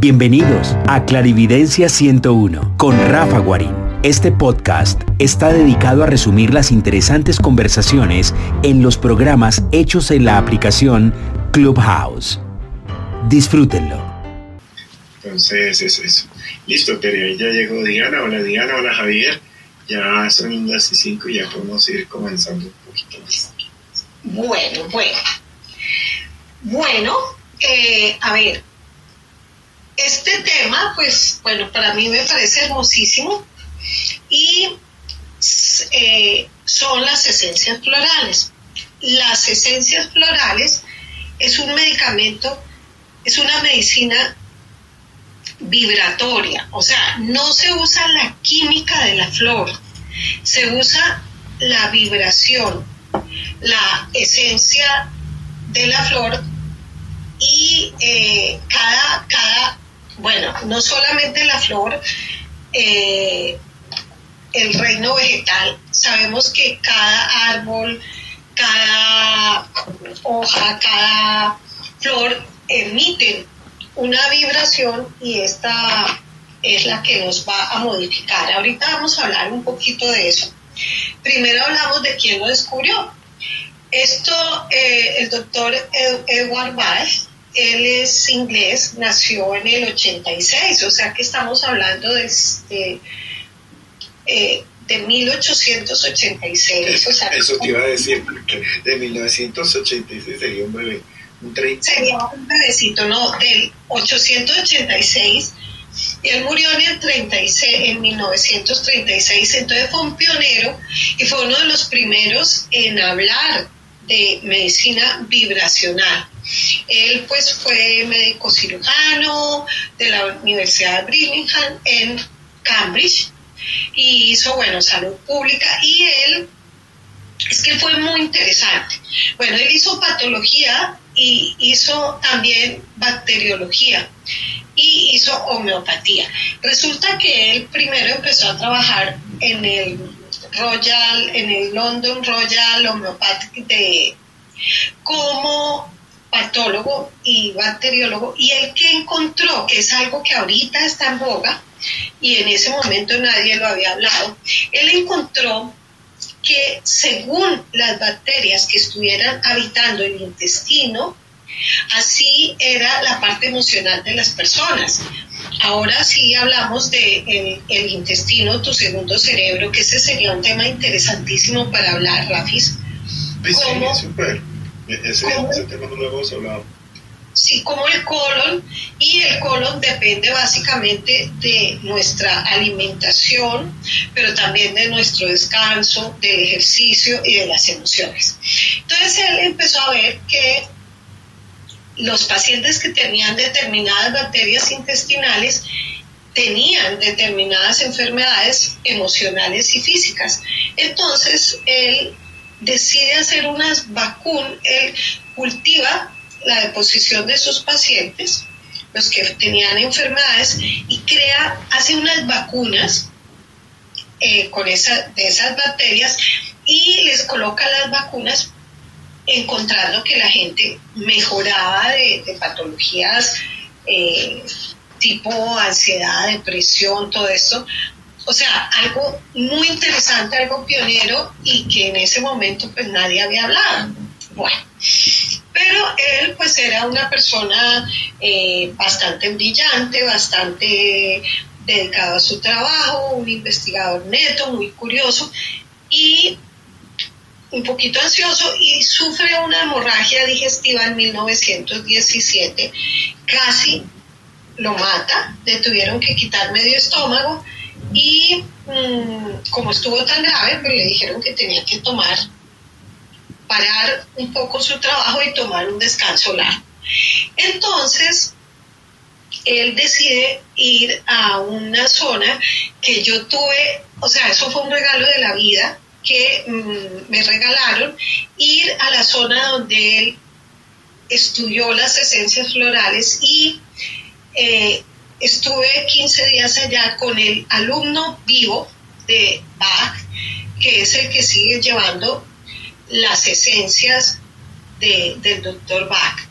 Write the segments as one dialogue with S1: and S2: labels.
S1: Bienvenidos a Clarividencia 101 con Rafa Guarín. Este podcast está dedicado a resumir las interesantes conversaciones en los programas hechos en la aplicación Clubhouse. Disfrútenlo.
S2: Entonces, eso, eso. Listo, pero ya llegó Diana. Hola Diana, hola Javier. Ya son las y cinco y ya podemos ir comenzando un poquito más.
S3: Bueno, bueno. Bueno, eh, a ver, este tema, pues, bueno, para mí me parece hermosísimo y eh, son las esencias florales. Las esencias florales es un medicamento, es una medicina vibratoria, o sea, no se usa la química de la flor, se usa la vibración, la esencia de la flor y eh, cada, cada, bueno, no solamente la flor, eh, el reino vegetal, sabemos que cada árbol, cada hoja, cada flor emiten una vibración y esta es la que nos va a modificar. Ahorita vamos a hablar un poquito de eso. Primero hablamos de quién lo descubrió. Esto, eh, el doctor Edward Bach, él es inglés, nació en el 86, o sea que estamos hablando de, de, eh, de 1886. O sea,
S2: Eso te iba a decir, porque de 1986 sería un bebé. Un 30.
S3: Sería un bebecito, no, del 886 y él murió en el 36, en 1936, entonces fue un pionero y fue uno de los primeros en hablar de medicina vibracional. Él pues fue médico cirujano de la Universidad de Birmingham en Cambridge y hizo, bueno, salud pública y él, es que fue muy interesante. Bueno, él hizo patología y hizo también bacteriología y hizo homeopatía. Resulta que él primero empezó a trabajar en el Royal, en el London Royal Homeopathic de como patólogo y bacteriólogo y el que encontró que es algo que ahorita está en boga y en ese momento nadie lo había hablado, él encontró que según las bacterias que estuvieran habitando el intestino, así era la parte emocional de las personas. Ahora sí hablamos de el, intestino, tu segundo cerebro, que ese sería un tema interesantísimo para hablar, Rafis.
S2: Sí, súper. Ese, ese tema no lo hemos hablado
S3: sí como el colon y el colon depende básicamente de nuestra alimentación, pero también de nuestro descanso, del ejercicio y de las emociones. Entonces él empezó a ver que los pacientes que tenían determinadas bacterias intestinales tenían determinadas enfermedades emocionales y físicas. Entonces él decide hacer unas vacunas, él cultiva la deposición de sus pacientes, los que tenían enfermedades, y crea, hace unas vacunas eh, con esa, de esas bacterias y les coloca las vacunas encontrando que la gente mejoraba de, patologías eh, tipo ansiedad, depresión, todo esto. O sea, algo muy interesante, algo pionero y que en ese momento pues nadie había hablado. Bueno, pero él pues era una persona eh, bastante brillante, bastante dedicado a su trabajo, un investigador neto, muy curioso y un poquito ansioso y sufre una hemorragia digestiva en 1917, casi lo mata, le tuvieron que quitar medio estómago y mm, como estuvo tan grave, pues le dijeron que tenía que tomar parar un poco su trabajo y tomar un descanso largo. Entonces, él decide ir a una zona que yo tuve, o sea, eso fue un regalo de la vida que mm, me regalaron, ir a la zona donde él estudió las esencias florales y eh, estuve 15 días allá con el alumno vivo de Bach, que es el que sigue llevando las esencias del doctor Bach.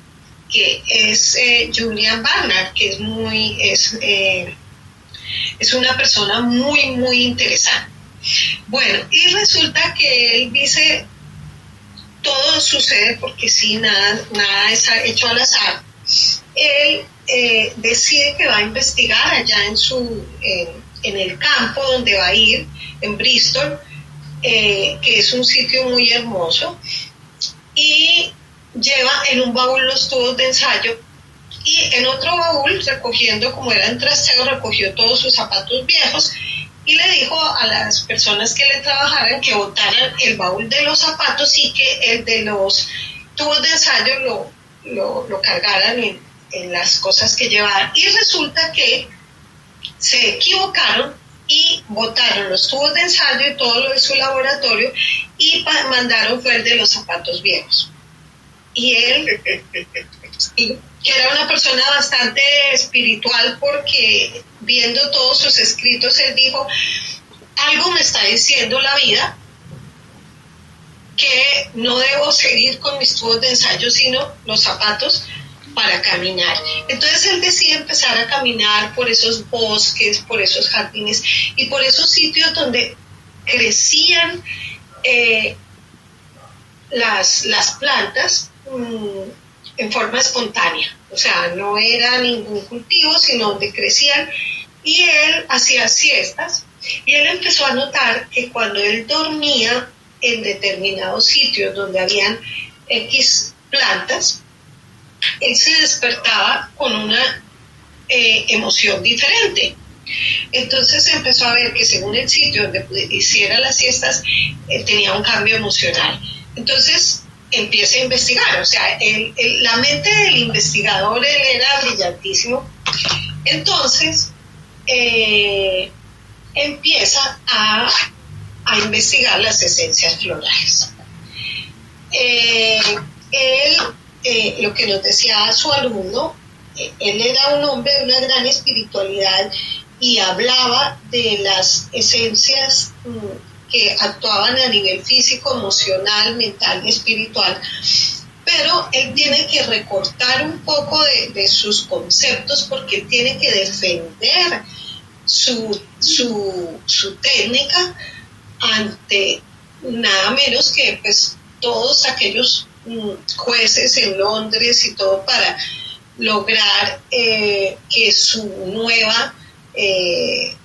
S3: que es eh, Julian Barnard, que es muy, es, eh, es una persona muy, muy interesante. Bueno, y resulta que él dice, todo sucede porque sí, nada, nada es hecho al azar. Él eh, decide que va a investigar allá en, su, en el campo donde va a ir, en Bristol, que es un sitio muy hermoso, y lleva en un baúl los tubos de ensayo y en otro baúl, recogiendo como eran trasteos, recogió todos sus zapatos viejos y le dijo a las personas que le trabajaran que botaran el baúl de los zapatos y que el de los tubos de ensayo lo, lo, cargaran en, en las cosas que llevaban. Y resulta que se equivocaron y botaron los tubos de ensayo y todo lo de su laboratorio y mandaron fue el de los zapatos viejos y él, que era una persona bastante espiritual porque viendo todos sus escritos, él dijo, algo me está diciendo la vida que no debo seguir con mis tubos de ensayo, sino los zapatos para caminar. Entonces él decide empezar a caminar por esos bosques, por esos jardines y por esos sitios donde crecían eh, las, las plantas Mm, en forma espontánea, o sea, no era ningún cultivo, sino donde crecían, y él hacía siestas, y él empezó a notar que cuando él dormía en determinados sitios donde habían X plantas, él se despertaba con una eh, emoción diferente. Entonces empezó a ver que según el sitio donde hiciera las siestas, eh, tenía un cambio emocional. Entonces empieza a investigar. O sea, la mente del investigador él era brillantísimo. Entonces, eh, empieza a, investigar las esencias florales. Él, eh, lo que nos decía su alumno, él era un hombre de una gran espiritualidad y hablaba de las esencias mm, que actuaban a nivel físico, emocional, mental y espiritual, pero él tiene que recortar un poco de, sus conceptos porque tiene que defender su, técnica ante nada menos que pues todos aquellos jueces en Londres y todo para lograr eh, que su nueva eh,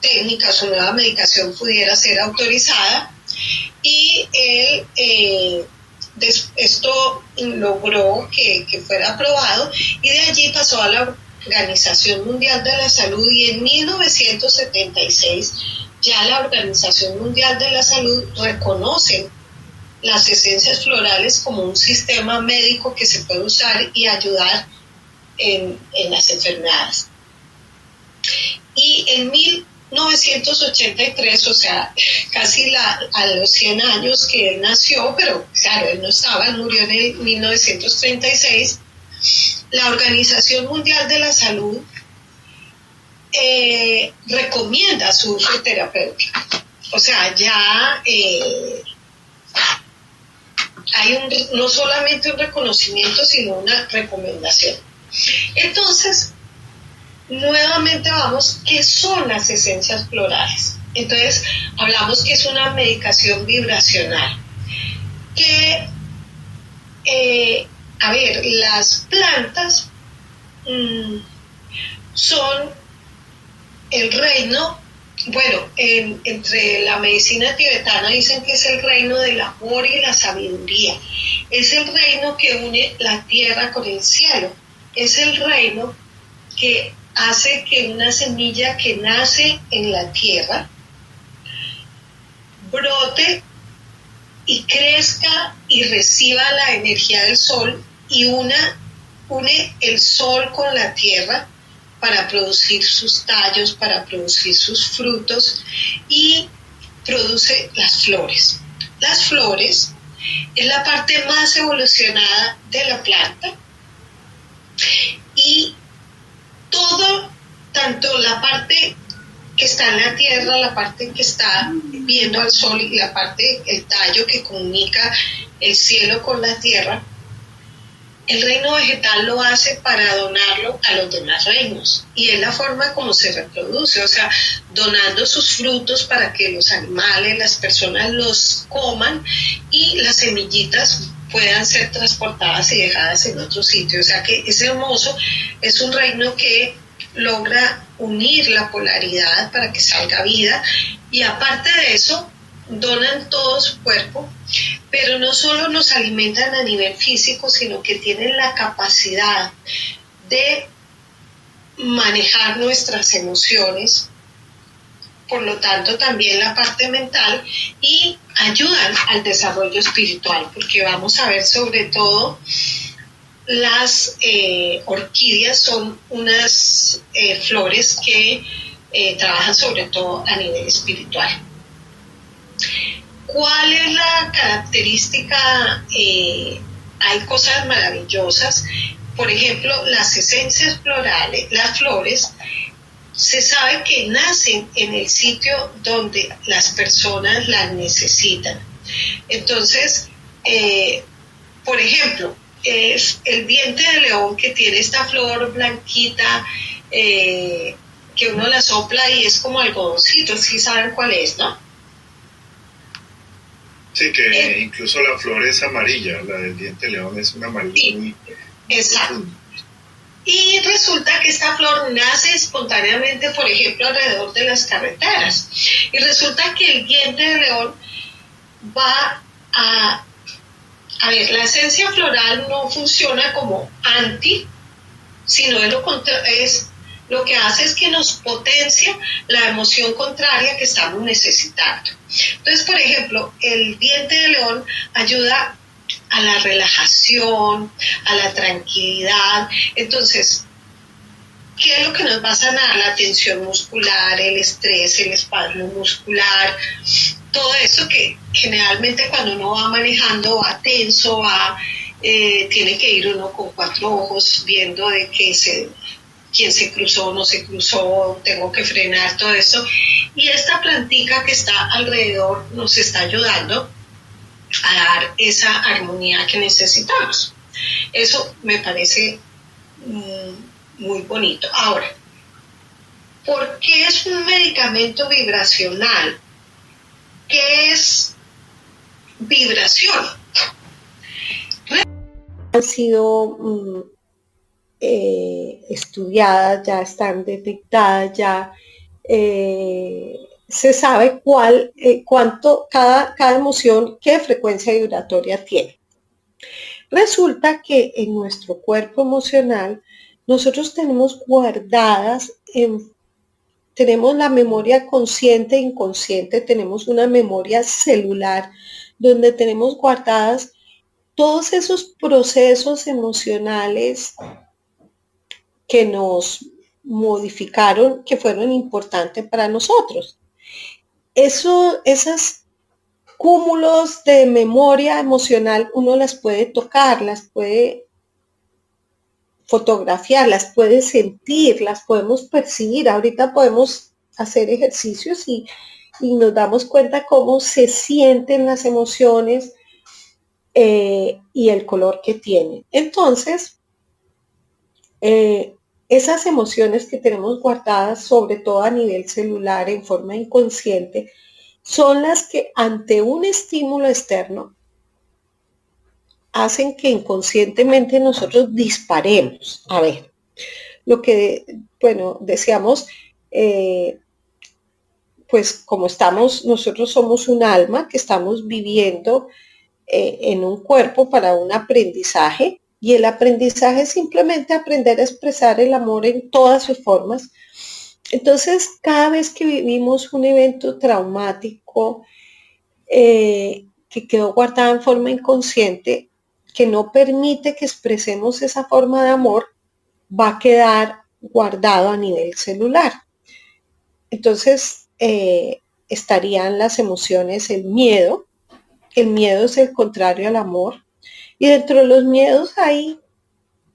S3: técnica, su nueva medicación pudiera ser autorizada. Y él, eh, esto logró que, fuera aprobado y de allí pasó a la Organización Mundial de la Salud y en 1976 ya la Organización Mundial de la Salud reconoce las esencias florales como un sistema médico que se puede usar y ayudar en, en las enfermedades. Y en mil 1983, o sea, casi a los 100 años que él nació, pero claro, él no estaba, él murió en el 1936, la Organización Mundial de la Salud eh, recomienda su uso terapéutico. O sea, ya eh, hay un, no solamente un reconocimiento, sino una recomendación. Entonces, nuevamente vamos, ¿qué son las esencias florales? Entonces, hablamos que es una medicación vibracional. Que, eh, a ver, las plantas mm, son el reino, bueno, entre la medicina tibetana dicen que es el reino del amor y la sabiduría. Es el reino que une la tierra con el cielo. Es el reino que hace que una semilla que nace en la tierra brote y crezca y reciba la energía del sol y una une el sol con la tierra para producir sus tallos, para producir sus frutos y produce las flores. Las flores es la parte más evolucionada de la planta y todo, tanto la parte que está en la tierra, la parte que está viendo al sol y la parte, el tallo que comunica el cielo con la tierra, el reino vegetal lo hace para donarlo a los demás reinos y es la forma como se reproduce, o sea, donando sus frutos para que los animales, las personas los coman y las semillitas puedan ser transportadas y dejadas en otro sitio. O sea que es hermoso, es un reino que logra unir la polaridad para que salga vida y aparte de eso donan todo su cuerpo, pero no solo nos alimentan a nivel físico, sino que tienen la capacidad de manejar nuestras emociones, por lo tanto también la parte mental y ayudan al desarrollo espiritual, porque vamos a ver sobre todo las eh, orquídeas son unas eh, flores que eh, trabajan sobre todo a nivel espiritual. ¿Cuál es la característica? hay cosas maravillosas, por ejemplo, las esencias florales, las flores, se sabe que nacen en el sitio donde las personas las necesitan. Entonces, por ejemplo, es el diente de león que tiene esta flor blanquita eh, que uno la sopla y es como algodoncito, si saben cuál es, ¿no?
S2: Sí, que eh, incluso la flor es amarilla, la del diente de león es una amarilla muy...
S3: Exacto. Y resulta que esta flor nace espontáneamente, por ejemplo, alrededor de las carreteras. Y resulta que el diente de león va a a ver, la esencia floral no funciona como anti, sino es lo, es, lo que hace es que nos potencia la emoción contraria que estamos necesitando. Entonces, por ejemplo, el diente de león ayuda a la relajación, a la tranquilidad. Entonces, ¿qué es lo que nos va a sanar? La tensión muscular, el estrés, el espasmo muscular, todo eso que generalmente cuando uno va manejando va tenso, va, eh, tiene que ir uno con cuatro ojos viendo de que se, quién se cruzó, no se cruzó, tengo que frenar todo eso. Y esta plantica que está alrededor nos está ayudando a dar esa armonía que necesitamos. Eso me parece mm, muy bonito. Ahora, ¿por qué es un medicamento vibracional? ¿Qué es vibración?
S4: Han sido mm, eh, estudiadas, ya están detectadas, ya eh, se sabe cuál, eh, cuánto cada, cada emoción, qué frecuencia vibratoria tiene. Resulta que en nuestro cuerpo emocional nosotros tenemos guardadas en tenemos la memoria consciente e inconsciente, tenemos una memoria celular donde tenemos guardadas todos esos procesos emocionales que nos modificaron, que fueron importantes para nosotros. Eso, esos cúmulos de memoria emocional uno las puede tocar, las puede fotografiarlas, puedes sentir, las podemos percibir. Ahorita podemos hacer ejercicios y, nos damos cuenta cómo se sienten las emociones eh, y el color que tienen. Entonces, eh, esas emociones que tenemos guardadas, sobre todo a nivel celular, en forma inconsciente, son las que ante un estímulo externo hacen que inconscientemente nosotros disparemos. A ver, lo que, bueno, decíamos, eh, pues como estamos, nosotros somos un alma que estamos viviendo eh, en un cuerpo para un aprendizaje y el aprendizaje es simplemente aprender a expresar el amor en todas sus formas. Entonces, cada vez que vivimos un evento traumático eh, que quedó guardado en forma inconsciente, que no permite que expresemos esa forma de amor va a quedar guardado a nivel celular. Entonces, eh, estarían las emociones, el miedo. El miedo es el contrario al amor. Y dentro de los miedos hay,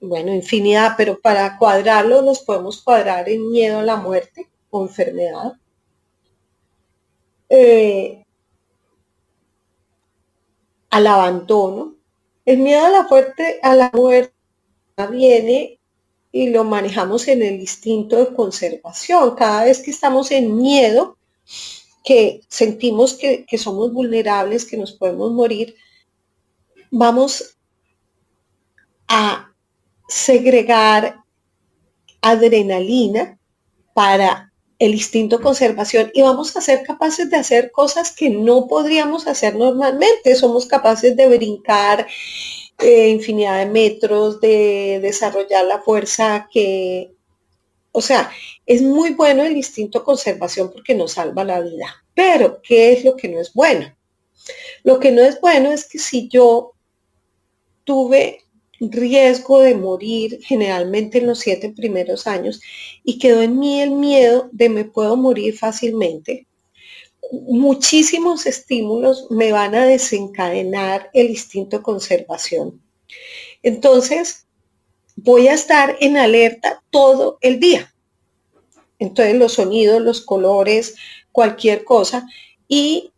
S4: bueno, infinidad, pero para cuadrarlo nos podemos cuadrar en miedo a la muerte o enfermedad. Eh, al abandono, el miedo a la, fuerte, a la muerte
S3: viene y lo manejamos en el instinto de conservación. Cada vez que estamos en miedo, que sentimos que, que somos vulnerables, que nos podemos morir, vamos a segregar adrenalina para el instinto conservación y vamos a ser capaces de hacer cosas que no podríamos hacer normalmente. Somos capaces de brincar eh, infinidad de metros, de desarrollar la fuerza que, o sea, es muy bueno el instinto conservación porque nos salva la vida. Pero, ¿qué es lo que no es bueno? Lo que no es bueno es que si yo tuve riesgo de morir generalmente en los siete primeros años y quedó en mí el miedo de me puedo morir fácilmente. Muchísimos estímulos me van a desencadenar el instinto de conservación. Entonces, voy a estar en alerta todo el día. Entonces, los sonidos, los colores, cualquier cosa. Y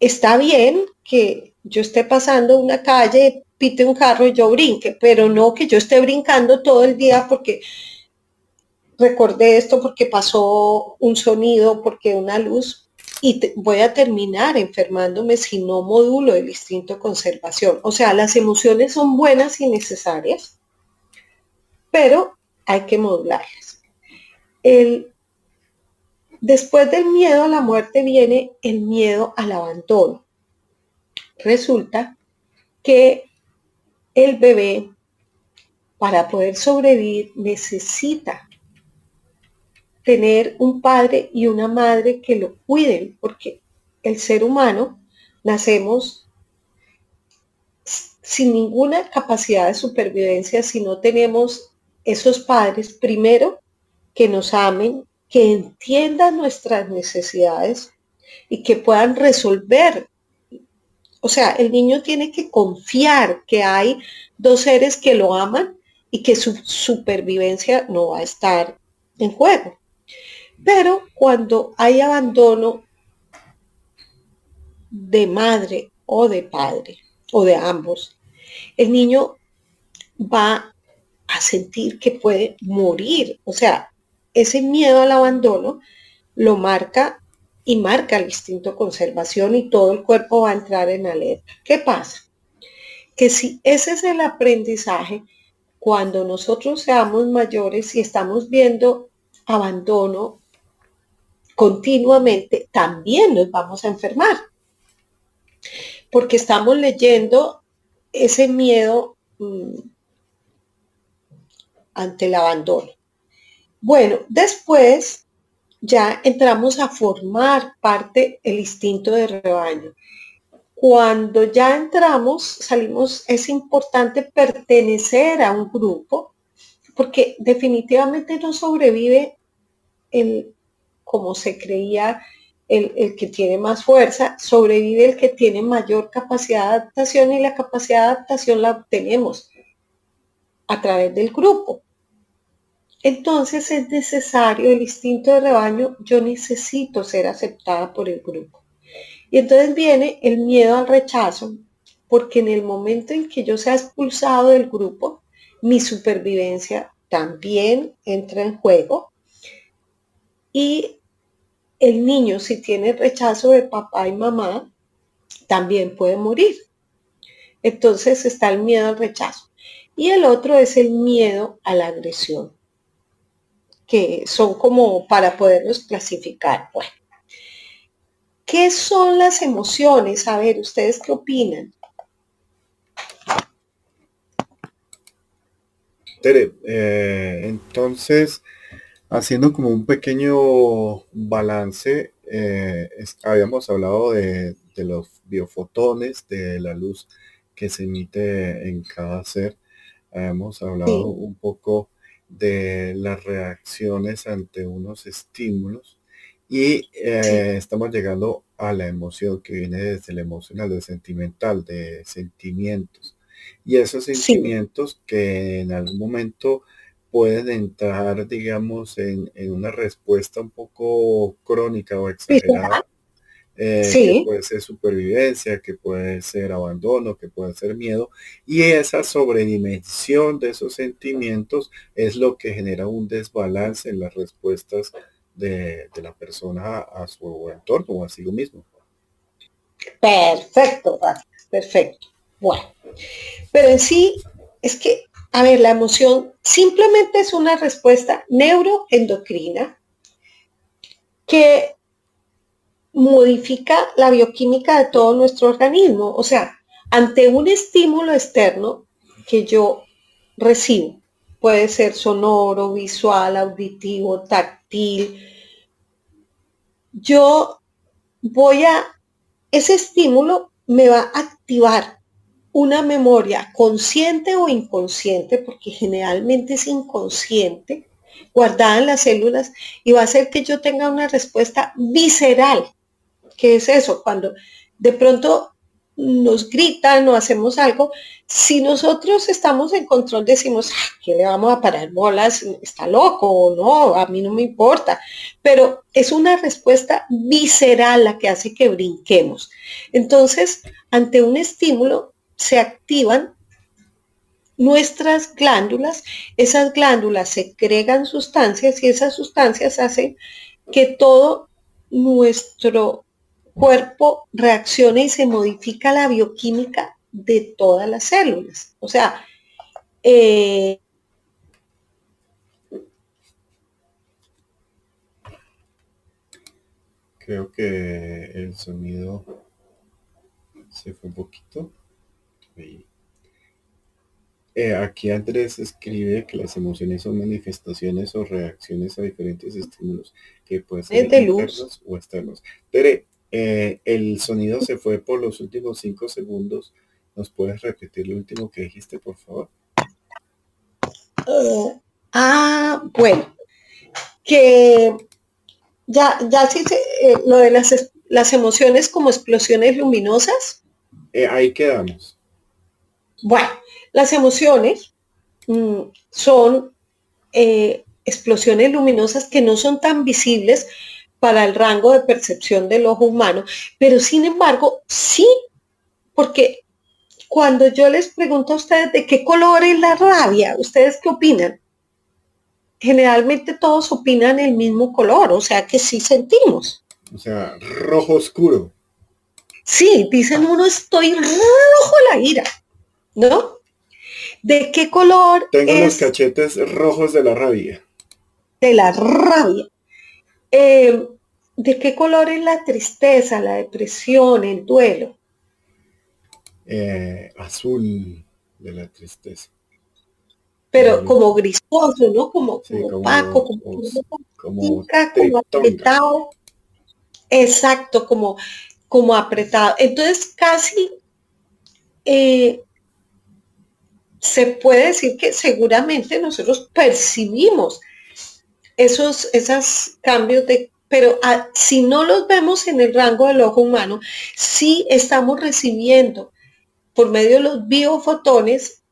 S3: está bien que yo esté pasando una calle, pite un carro y yo brinque, pero no que yo esté brincando todo el día porque recordé esto, porque pasó un sonido, porque una luz, y voy a terminar enfermándome si no modulo el instinto de conservación. O sea, las emociones son buenas y necesarias, pero hay que modularlas. El, después del miedo a la muerte viene el miedo al abandono. Resulta que el bebé, para poder sobrevivir, necesita tener un padre y una madre que lo cuiden, porque el ser humano nacemos sin ninguna capacidad de supervivencia si no tenemos esos padres, primero, que nos amen, que entiendan nuestras necesidades y que puedan resolver o sea, el niño tiene que confiar que hay dos seres que lo aman y que su supervivencia no va a estar en juego. Pero cuando hay abandono de madre o de padre o de ambos, el niño va a sentir que puede morir. O sea, ese miedo al abandono lo marca y marca el instinto conservación y todo el cuerpo va a entrar en alerta. ¿Qué pasa? Que si ese es el aprendizaje, cuando nosotros seamos mayores y estamos viendo abandono continuamente, también nos vamos a enfermar. Porque estamos leyendo ese miedo mm, ante el abandono. Bueno, después ya entramos a formar parte el instinto de rebaño. Cuando ya entramos, salimos, es importante pertenecer a un grupo, porque definitivamente no sobrevive el, como se creía, el, el, que tiene más fuerza, sobrevive el que tiene mayor capacidad de adaptación y la capacidad de adaptación la obtenemos a través del grupo. Entonces es necesario el instinto de rebaño, yo necesito ser aceptada por el grupo. Y entonces viene el miedo al rechazo, porque en el momento en que yo sea expulsado del grupo, mi supervivencia también entra en juego. Y el niño, si tiene rechazo de papá y mamá, también puede morir. Entonces está el miedo al rechazo. Y el otro es el miedo a la agresión que son como para poderlos clasificar. Bueno, ¿qué son las emociones? A ver, ¿ustedes qué opinan?
S2: Tere, eh, entonces, haciendo como un pequeño balance, eh, habíamos hablado de, los biofotones, de la luz que se emite en cada ser. Habíamos hablado un poco de las reacciones ante unos estímulos y eh, estamos llegando a la emoción que viene desde el emocional, del sentimental, de sentimientos. Y esos sentimientos que en algún momento pueden entrar, digamos, en, una respuesta un poco crónica o exagerada. Eh, que puede ser supervivencia, que puede ser abandono, que puede ser miedo, y esa sobredimensión de esos sentimientos es lo que genera un desbalance en las respuestas de, la persona a su entorno o a sí mismo.
S3: Perfecto, perfecto. Bueno, pero en sí es que, a ver, la emoción simplemente es una respuesta neuroendocrina que modifica la bioquímica de todo nuestro organismo. O sea, ante un estímulo externo que yo recibo, puede ser sonoro, visual, auditivo, táctil, yo voy a, ese estímulo me va a activar una memoria consciente o inconsciente, porque generalmente es inconsciente, guardada en las células y va a hacer que yo tenga una respuesta visceral ¿Qué es eso? Cuando de pronto nos gritan o hacemos algo, si nosotros estamos en control decimos, ¿qué le vamos a parar bolas? ¿Está loco o no? A mí no me importa. Pero es una respuesta visceral la que hace que brinquemos. Entonces, ante un estímulo, se activan nuestras glándulas, esas glándulas secregan sustancias y esas sustancias hacen que todo nuestro cuerpo reacciona y se modifica la bioquímica de todas las células. O sea, eh,
S2: creo que el sonido se fue un poquito. Eh, aquí Andrés escribe que las emociones son manifestaciones o reacciones a diferentes estímulos que pueden ser internos o externos. Tere, eh, el sonido se fue por los últimos cinco segundos. ¿Nos puedes repetir lo último que dijiste, por favor?
S3: Eh, ah, bueno, que ya, ya sí, eh, lo de las, las, emociones como explosiones luminosas.
S2: ahí quedamos.
S3: Bueno, las emociones mm, son explosiones luminosas que no son tan visibles, para el rango de percepción del ojo humano, pero sin embargo, sí, porque cuando yo les pregunto a ustedes de qué color es la rabia, ¿ustedes qué opinan? Generalmente todos opinan el mismo color, o sea que sí sentimos.
S2: O sea, rojo oscuro.
S3: Sí, dicen uno, estoy rojo la ira, ¿no? ¿De qué color?
S2: Tengo los cachetes rojos de la rabia.
S3: De la rabia. Eh, ¿De qué color es la tristeza, la depresión, el duelo?
S2: Eh, azul de la tristeza.
S3: Pero como grisoso, ¿no? Como, opaco, como, como, apretado. Exacto, como, como apretado. Entonces casi eh, se puede decir que seguramente nosotros percibimos esos, esos cambios de pero ah, si no los vemos en el rango del ojo humano, sí estamos recibiendo por medio de los biofotones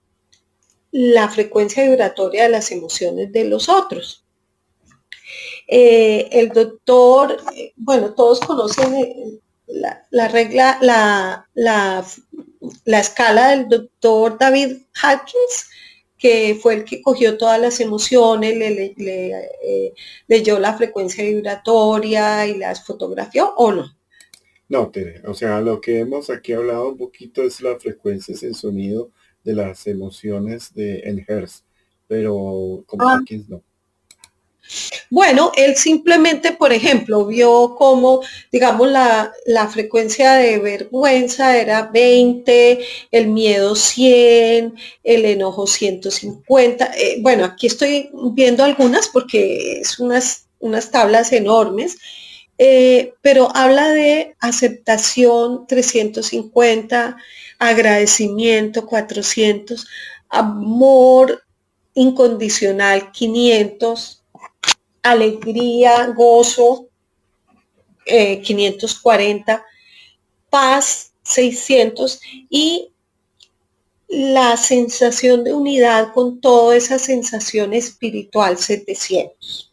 S3: la frecuencia vibratoria de las emociones de los otros. Eh, el doctor, bueno, todos conocen eh, la, regla, la, la, escala del doctor David Hawkins, que fue el que cogió todas las emociones, le, eh, leyó la frecuencia vibratoria y las fotografió o no?
S2: No, Tere, o sea, lo que hemos aquí hablado un poquito es la frecuencia el sonido de las emociones de en Hertz, pero como ah. no.
S3: Bueno, él simplemente, por ejemplo, vio como, digamos, la, frecuencia de vergüenza era 20, el miedo 100, el enojo 150. Eh, bueno, aquí estoy viendo algunas porque es unas, unas tablas enormes, eh, pero habla de aceptación 350, agradecimiento 400, amor incondicional 500 alegría, gozo, 540, eh, paz, 600 y la sensación de unidad con toda esa sensación espiritual 700.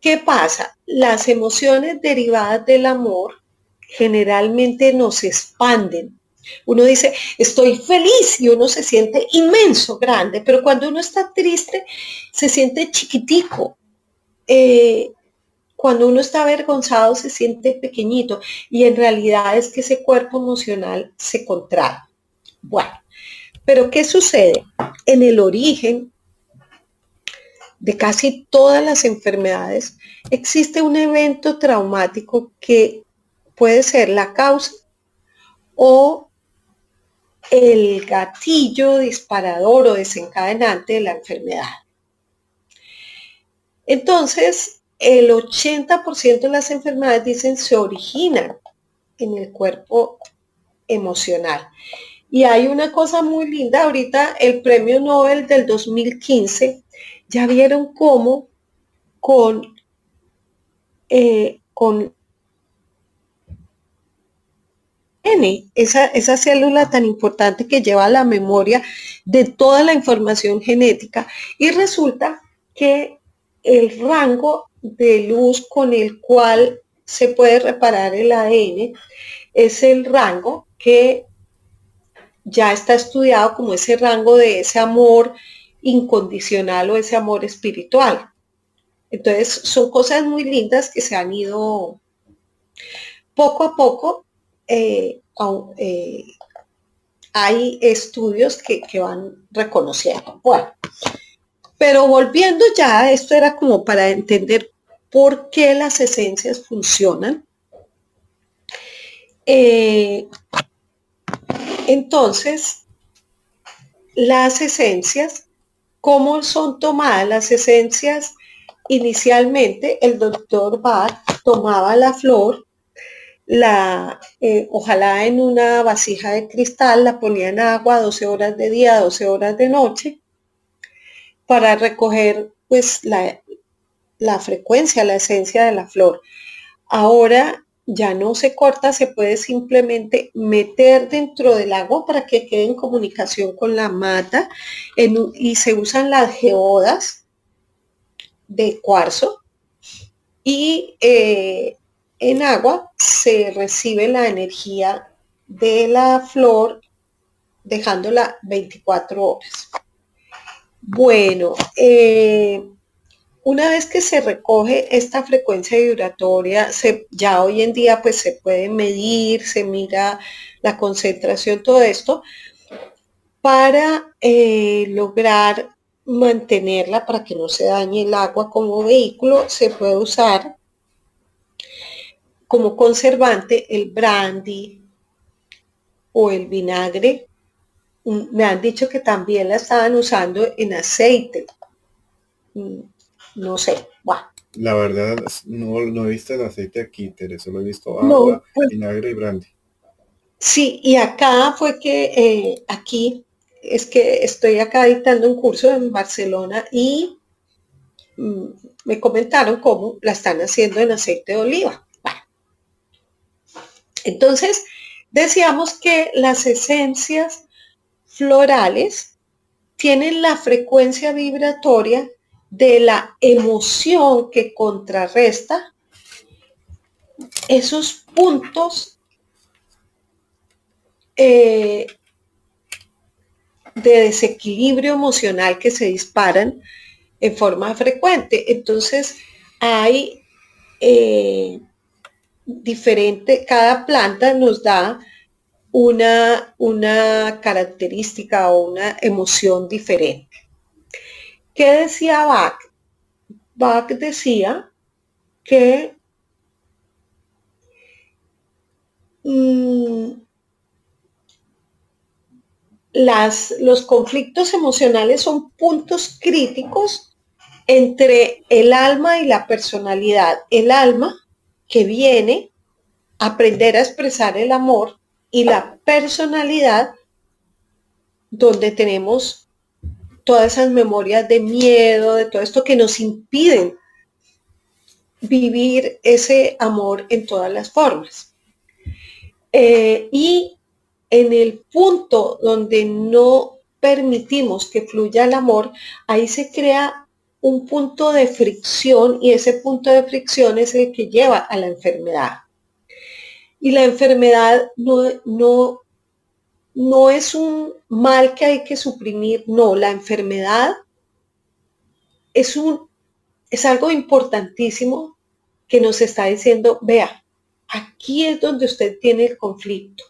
S3: ¿Qué pasa? Las emociones derivadas del amor, generalmente nos expanden. Uno dice, estoy feliz y uno se siente inmenso, grande, pero cuando uno está triste, se siente chiquitico. Eh, cuando uno está avergonzado, se siente pequeñito y en realidad es que ese cuerpo emocional se contrae. Bueno, pero ¿qué sucede? En el origen de casi todas las enfermedades existe un evento traumático que puede ser la causa o el gatillo disparador o desencadenante de la enfermedad. Entonces, el 80% de las enfermedades, dicen, se originan en el cuerpo emocional. Y hay una cosa muy linda, ahorita el premio Nobel del 2015, ya vieron cómo con, eh, con N, esa, esa célula tan importante que lleva la memoria de toda la información genética, y resulta que el rango de luz con el cual se puede reparar el ADN es el rango que ya está estudiado como ese rango de ese amor incondicional o ese amor espiritual. Entonces son cosas muy lindas que se han ido poco a poco. Eh, eh, hay estudios que, que van reconociendo. Bueno, pero volviendo ya, esto era como para entender por qué las esencias funcionan. Eh, entonces, las esencias, ¿cómo son tomadas las esencias? Inicialmente, el doctor Bach tomaba la flor, la, eh, ojalá en una vasija de cristal, la ponía en agua 12 horas de día, 12 horas de noche, para recoger pues la, frecuencia, la esencia de la flor. Ahora ya no se corta, se puede simplemente meter dentro del agua para que quede en comunicación con la mata y se usan las geodas de cuarzo y eh, en agua se recibe la energía de la flor dejándola 24 horas. Bueno, eh, una vez que se recoge esta frecuencia vibratoria, ya hoy en día pues se puede medir, se mira la concentración, todo esto, para eh, lograr mantenerla para que no se dañe el agua como vehículo, se puede usar como conservante el brandy o el vinagre me han dicho que también la estaban usando en aceite. Mm, no sé.
S2: La verdad, no, no he visto el aceite aquí, Teresa, solo he visto agua, pues vinagre y brandy.
S3: Sí, y acá fue que eh, aquí, es que estoy acá dictando un curso en Barcelona y mm, me comentaron cómo la están haciendo en aceite de oliva. Bueno. Entonces, decíamos que las esencias florales tienen la frecuencia vibratoria de la emoción que contrarresta esos puntos eh, de desequilibrio emocional que se disparan en forma frecuente. Entonces hay eh, diferente, cada planta nos da una, una característica o una emoción diferente. ¿Qué decía Bach? Bach decía que mm, las, los conflictos emocionales son puntos críticos entre el alma y la personalidad. El alma que viene a aprender a expresar el amor y la personalidad donde tenemos todas esas memorias de miedo, de todo esto que nos impiden vivir ese amor en todas las formas. Eh, y en el punto donde no permitimos que fluya el amor, ahí se crea un punto de fricción y ese punto de fricción es el que lleva a la enfermedad. Y la enfermedad no, no, no es un mal que hay que suprimir, no, la enfermedad es, un, es algo importantísimo que nos está diciendo, vea, aquí es donde usted tiene el conflicto.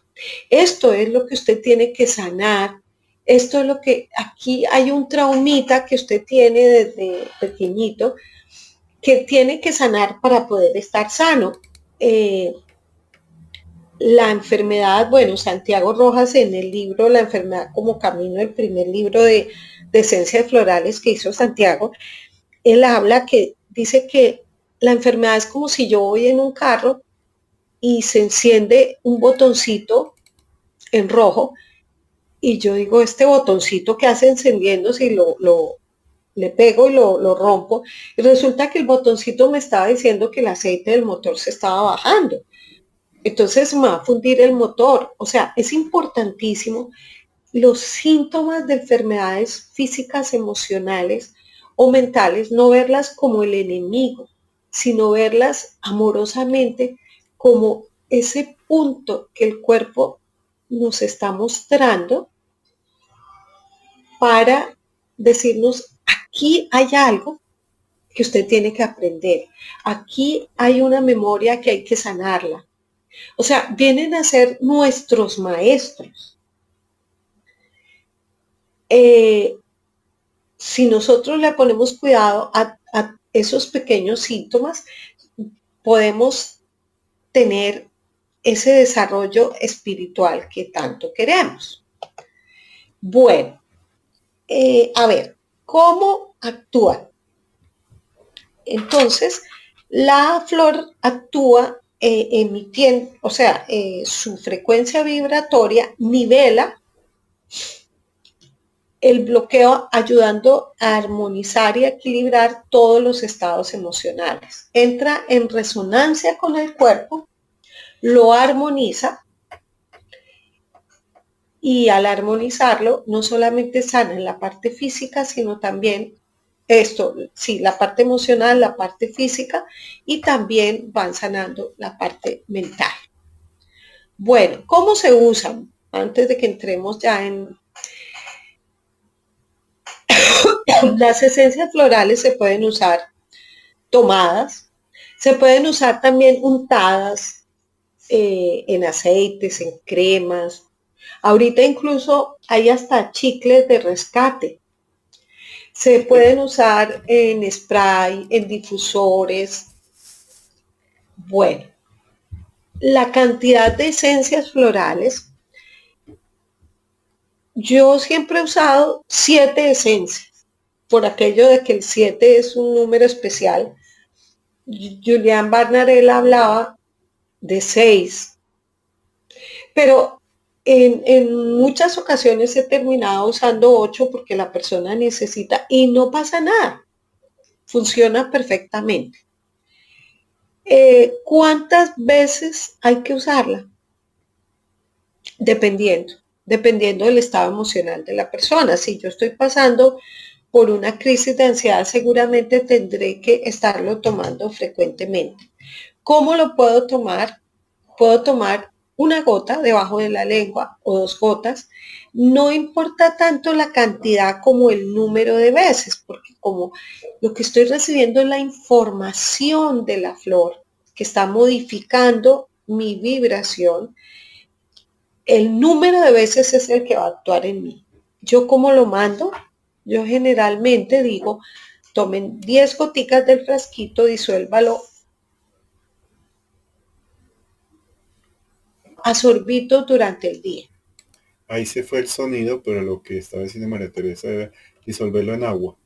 S3: Esto es lo que usted tiene que sanar. Esto es lo que aquí hay un traumita que usted tiene desde pequeñito que tiene que sanar para poder estar sano. Eh, la enfermedad, bueno, Santiago Rojas en el libro La enfermedad como camino, el primer libro de, de florales que hizo Santiago, él habla que dice que la enfermedad es como si yo voy en un carro y se enciende un botoncito en rojo y yo digo, este botoncito que hace encendiendo si lo, lo le pego y lo, lo, rompo y resulta que el botoncito me estaba diciendo que el aceite del motor se estaba bajando. Entonces me va a fundir el motor. O sea, es importantísimo los síntomas de enfermedades físicas, emocionales o mentales, no verlas como el enemigo, sino verlas amorosamente como ese punto que el cuerpo nos está mostrando para decirnos, aquí hay algo que usted tiene que aprender. Aquí hay una memoria que hay que sanarla. O sea, vienen a ser nuestros maestros. Eh, si nosotros le ponemos cuidado a, esos pequeños síntomas, podemos tener ese desarrollo espiritual que tanto queremos. Bueno, eh, a ver, ¿cómo actúa? Entonces, la flor actúa eh, emitiendo, o sea, eh, su frecuencia vibratoria nivela el bloqueo ayudando a armonizar y equilibrar todos los estados emocionales. Entra en resonancia con el cuerpo, lo armoniza y al armonizarlo no solamente sana en la parte física, sino también esto, sí, la parte emocional, la parte física y también van sanando la parte mental. Bueno, ¿cómo se usan? Antes de que entremos ya en, Las esencias florales se pueden usar tomadas, se pueden usar también untadas eh, en aceites, en cremas. Ahorita incluso hay hasta chicles de rescate. Se pueden usar en spray, en difusores. Bueno, la cantidad de esencias florales yo siempre he usado siete esencias por aquello de que el 7 es un número especial. Julián Barnarel hablaba de 6. Pero en, muchas ocasiones he terminado usando 8 porque la persona necesita y no pasa nada. Funciona perfectamente. Eh, ¿Cuántas veces hay que usarla? Dependiendo, dependiendo del estado emocional de la persona. Si yo estoy pasando por una crisis de ansiedad, seguramente tendré que estarlo tomando frecuentemente. ¿Cómo lo puedo tomar? Puedo tomar una gota debajo de la lengua o dos gotas. No importa tanto la cantidad como el número de veces, porque como lo que estoy recibiendo es la información de la flor que está modificando mi vibración, el número de veces es el que va a actuar en mí. ¿Yo cómo lo mando? Yo generalmente digo, tomen 10 goticas del frasquito, disuélvalo a sorbitos durante el día.
S2: Ahí se fue el sonido, pero lo que estaba diciendo María Teresa era disolverlo en agua.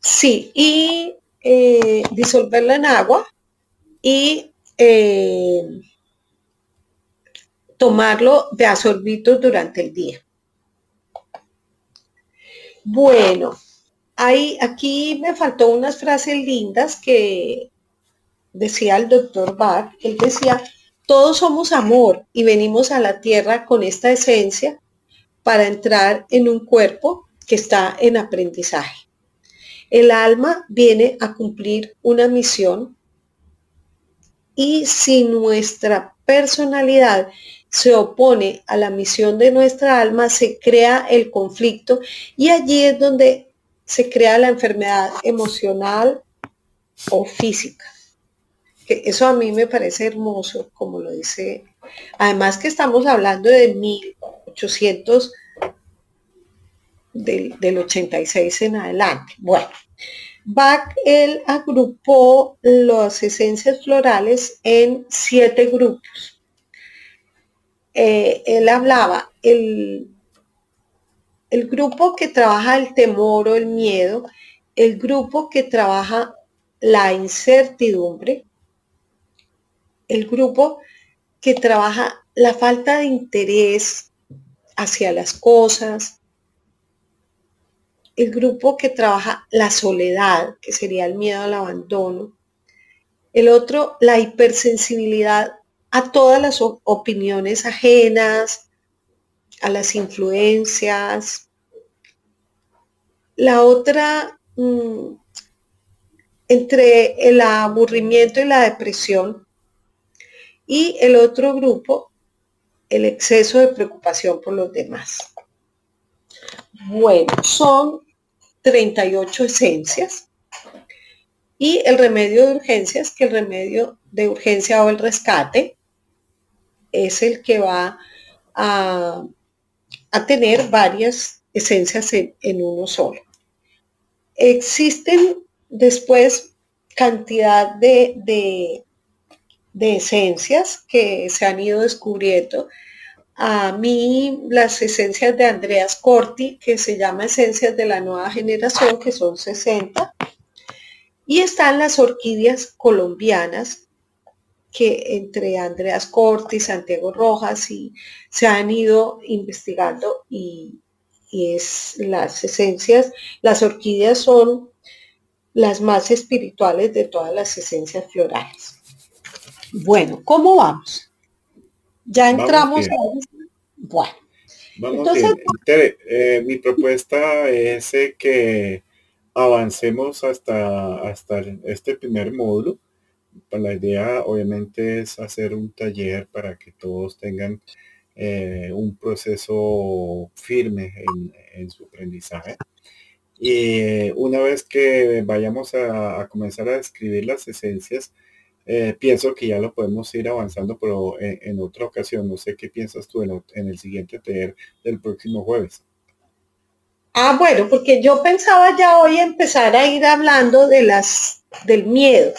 S3: Sí, y eh, disolverlo en agua y eh, tomarlo de a sorbitos durante el día. Bueno, hay, aquí me faltó unas frases lindas que decía el doctor Bach. Él decía, todos somos amor y venimos a la tierra con esta esencia para entrar en un cuerpo que está en aprendizaje. El alma viene a cumplir una misión y si nuestra personalidad se opone a la misión de nuestra alma, se crea el conflicto y allí es donde se crea la enfermedad emocional o física. Eso a mí me parece hermoso, como lo dice. Además que estamos hablando de 1800 del, del 86 en adelante. Bueno, Bach, él agrupó las esencias florales en siete grupos. Eh, él hablaba, el, el grupo que trabaja el temor o el miedo, el grupo que trabaja la incertidumbre, el grupo que trabaja la falta de interés hacia las cosas, el grupo que trabaja la soledad, que sería el miedo al abandono, el otro la hipersensibilidad a todas las opiniones ajenas, a las influencias. La otra, mm, entre el aburrimiento y la depresión. Y el otro grupo, el exceso de preocupación por los demás. Bueno, son 38 esencias. Y el remedio de urgencias, que el remedio de urgencia o el rescate es el que va a, tener varias esencias en, uno solo. Existen después cantidad de, de, de esencias que se han ido descubriendo a mí las esencias de Andreas Corti, que se llama Esencias de la Nueva Generación, que son 60. Y están las orquídeas colombianas, que entre Andreas Corti, Santiago Rojas, y se han ido investigando y, y es las esencias, las orquídeas son las más espirituales de todas las esencias florales. Bueno, ¿cómo vamos? Ya entramos a... Bueno.
S2: Vamos eh, mi propuesta es eh, que avancemos hasta, hasta este primer módulo. La idea obviamente es hacer un taller para que todos tengan eh, un proceso firme en, su aprendizaje. Y una vez que vayamos a, a comenzar a describir las esencias, eh, pienso que ya lo podemos ir avanzando, pero en, otra ocasión, no sé qué piensas tú en, el siguiente taller del próximo jueves.
S3: Ah, bueno, porque yo pensaba ya hoy empezar a ir hablando de las del miedo.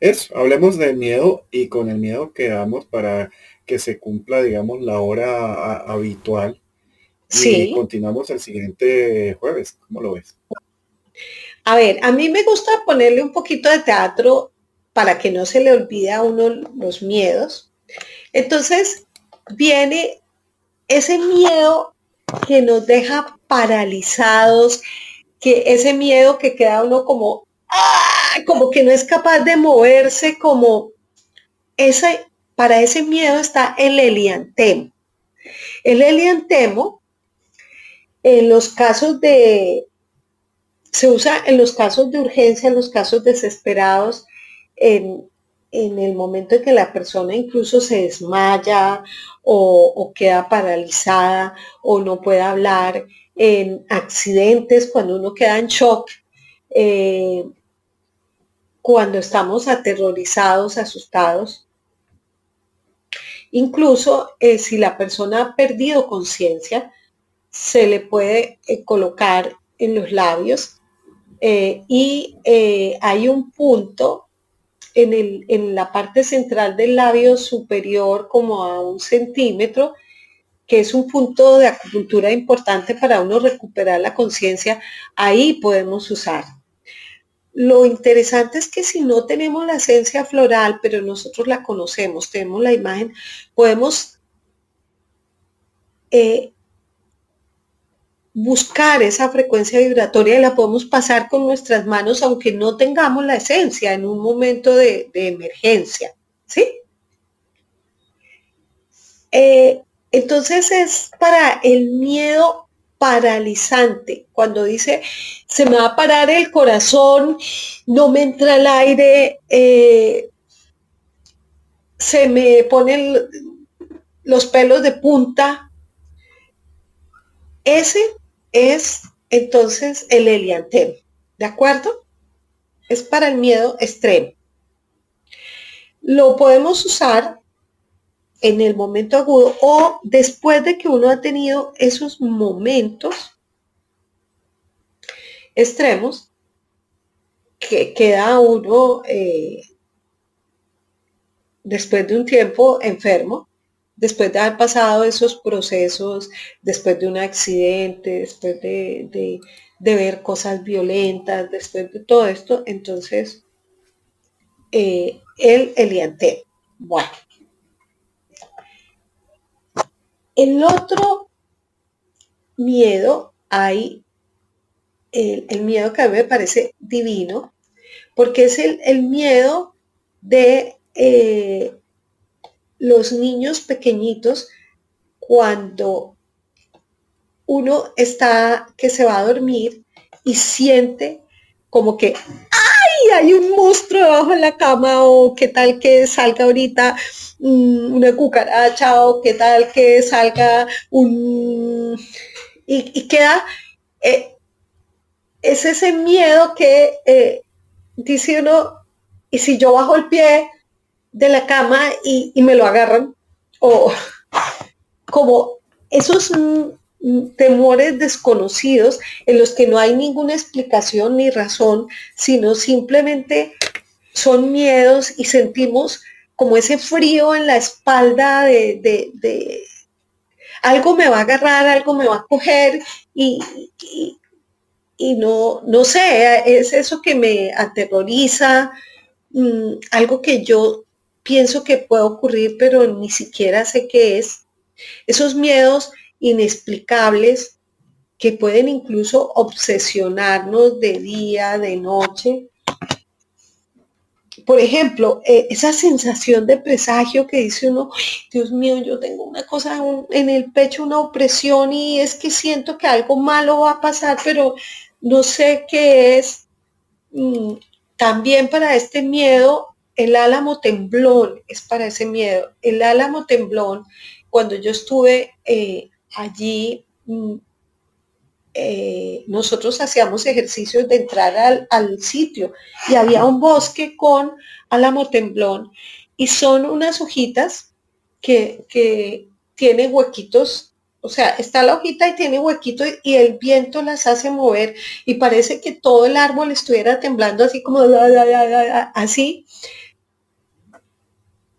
S2: Eso, hablemos del miedo y con el miedo que damos para que se cumpla, digamos, la hora habitual. Y continuamos el siguiente jueves. ¿Cómo lo ves?
S3: A ver, a mí me gusta ponerle un poquito de teatro para que no se le olvide a uno los miedos. Entonces viene ese miedo que nos deja paralizados, que ese miedo que queda uno como, ¡ah! como que no es capaz de moverse, como ese, para ese miedo está el eliantemo. El eliantemo, en los casos de, se usa en los casos de urgencia, en los casos desesperados, en, el momento en que la persona incluso se desmaya o, queda paralizada o no puede hablar, en accidentes, cuando uno queda en shock, eh, cuando estamos aterrorizados, asustados. Incluso eh, si la persona ha perdido conciencia, se le puede eh, colocar en los labios y hay un punto en, la parte central del labio superior como a un centímetro, que es un punto de acupuntura importante para uno recuperar la conciencia, ahí podemos usar. Lo interesante es que si no tenemos la esencia floral, pero nosotros la conocemos, tenemos la imagen, podemos eh, buscar esa frecuencia vibratoria y la podemos pasar con nuestras manos aunque no tengamos la esencia en un momento de, emergencia. ¿Sí? Eh, entonces es para el miedo paralizante. Cuando dice, se me va a parar el corazón, no me entra el aire, eh, se me ponen los pelos de punta. Ese es entonces el eliantema, ¿de acuerdo? Es para el miedo extremo. Lo podemos usar en el momento agudo o después de que uno ha tenido esos momentos extremos que queda uno eh, después de un tiempo enfermo, después de haber pasado esos procesos, después de un accidente, después de, ver cosas violentas, después de todo esto, entonces eh, el eliante. Bueno. El otro miedo hay, el, miedo que a mí me parece divino, porque es el, miedo de eh, los niños pequeñitos cuando uno está que se va a dormir y siente como que ¡ay! hay un monstruo debajo de la cama o qué tal que salga ahorita mm, una cucaracha o qué tal que salga un y, queda eh, es ese miedo que eh, dice uno y si yo bajo el pie de la cama y, me lo agarran. O como esos temores desconocidos en los que no hay ninguna explicación ni razón, sino simplemente son miedos y sentimos como ese frío en la espalda de, algo me va a agarrar, algo me va a coger y, y, no, no sé, es eso que me aterroriza, mm, algo que yo pienso que puede ocurrir, pero ni siquiera sé qué es. Esos miedos inexplicables que pueden incluso obsesionarnos de día, de noche. Por ejemplo, eh, esa sensación de presagio que dice uno, Dios mío, yo tengo una cosa en el pecho, una opresión y es que siento que algo malo va a pasar, pero no sé qué es. Mm, también para este miedo el álamo temblón es para ese miedo. El álamo temblón, cuando yo estuve eh, allí, mm, eh, nosotros hacíamos ejercicios de entrar al, sitio y había un bosque con álamo temblón y son unas hojitas que, que tienen huequitos o sea, está la hojita y tiene huequito y el viento las hace mover y parece que todo el árbol estuviera temblando así como así.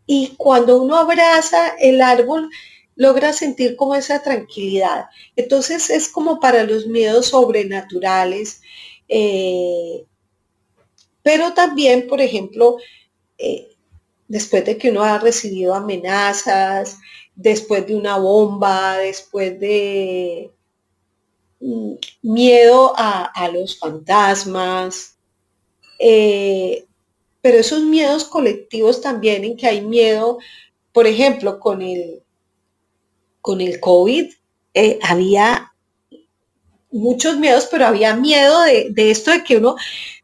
S3: Y cuando uno abraza el árbol, logra sentir como esa tranquilidad. Entonces es como para los miedos sobrenaturales. Eh, pero también, por ejemplo, eh, después de que uno ha recibido amenazas, después de una bomba, después de mm, miedo a, los fantasmas, eh, pero esos miedos colectivos también en que hay miedo, por ejemplo, con el, con el COVID, eh, había muchos miedos, pero había miedo de, esto de que uno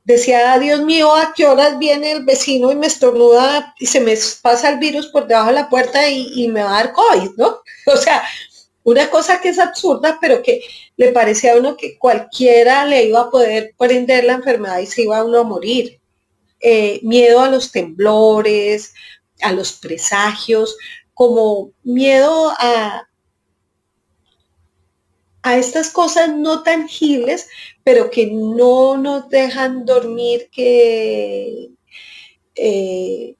S3: decía, Dios mío, ¿a qué horas viene el vecino y me estornuda y se me pasa el virus por debajo de la puerta y, y me va a dar COVID, ¿no? O sea, una cosa que es absurda, pero que le parecía a uno que cualquiera le iba a poder prender la enfermedad y se iba a uno a morir. Eh, miedo a los temblores, a los presagios, como miedo a, a estas cosas no tangibles, pero que no nos dejan dormir, que eh,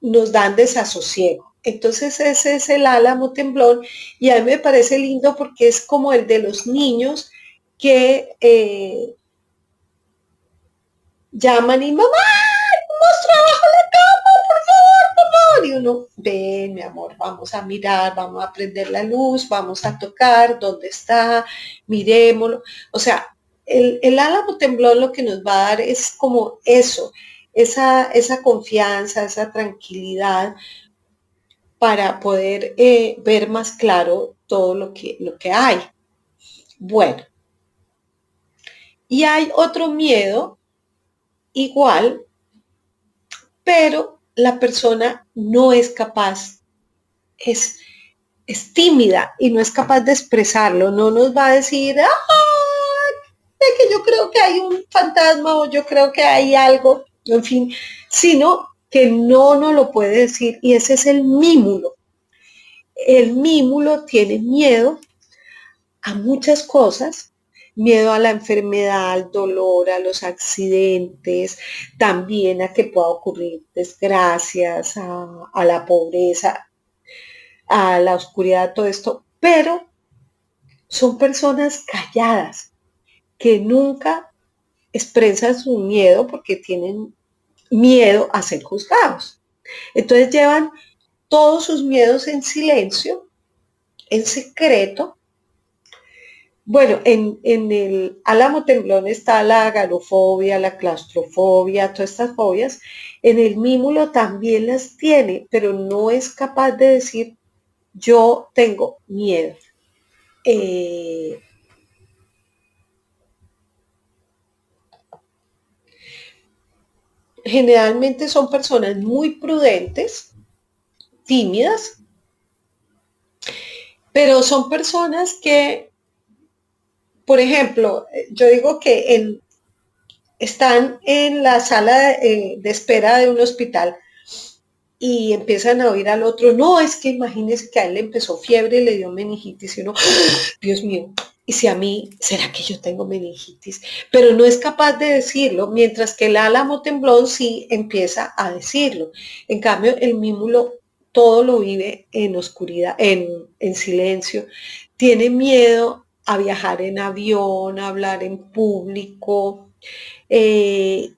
S3: nos dan desasosiego. Entonces ese es el álamo temblón y a mí me parece lindo porque es como el de los niños que eh, llaman y mamá, monstruo abajo la cama, por favor, por favor. Y uno, ven, mi amor, vamos a mirar, vamos a prender la luz, vamos a tocar, ¿dónde está? Miremoslo. O sea, el, el álamo temblón lo que nos va a dar es como eso, esa, esa confianza, esa tranquilidad para poder eh, ver más claro todo lo que, lo que hay. Bueno, y hay otro miedo igual, pero la persona no es capaz, es, es tímida y no es capaz de expresarlo, no nos va a decir, ¡ah! que yo creo que hay un fantasma o yo creo que hay algo, en fin, sino que no nos lo puede decir y ese es el mímulo. El mímulo tiene miedo a muchas cosas miedo a la enfermedad, al dolor, a los accidentes, también a que pueda ocurrir desgracias, a, la pobreza, a la oscuridad, todo esto, pero son personas calladas que nunca expresan su miedo porque tienen miedo a ser juzgados. Entonces llevan todos sus miedos en silencio, en secreto, bueno, en, el álamo temblón está la galofobia, la claustrofobia, todas estas fobias. En el mímulo también las tiene, pero no es capaz de decir yo tengo miedo. Eh, generalmente son personas muy prudentes, tímidas, pero son personas que por ejemplo, yo digo que están en la sala de, espera de un hospital y empiezan a oír al otro, no, es que imagínense que a él le empezó fiebre y le dio meningitis y uno, Dios mío, y si a mí, ¿será que yo tengo meningitis? Pero no es capaz de decirlo, mientras que el álamo temblón sí empieza a decirlo. En cambio, el mímulo todo lo vive en oscuridad, en, en silencio, tiene miedo a viajar en avión, a hablar en público, eh,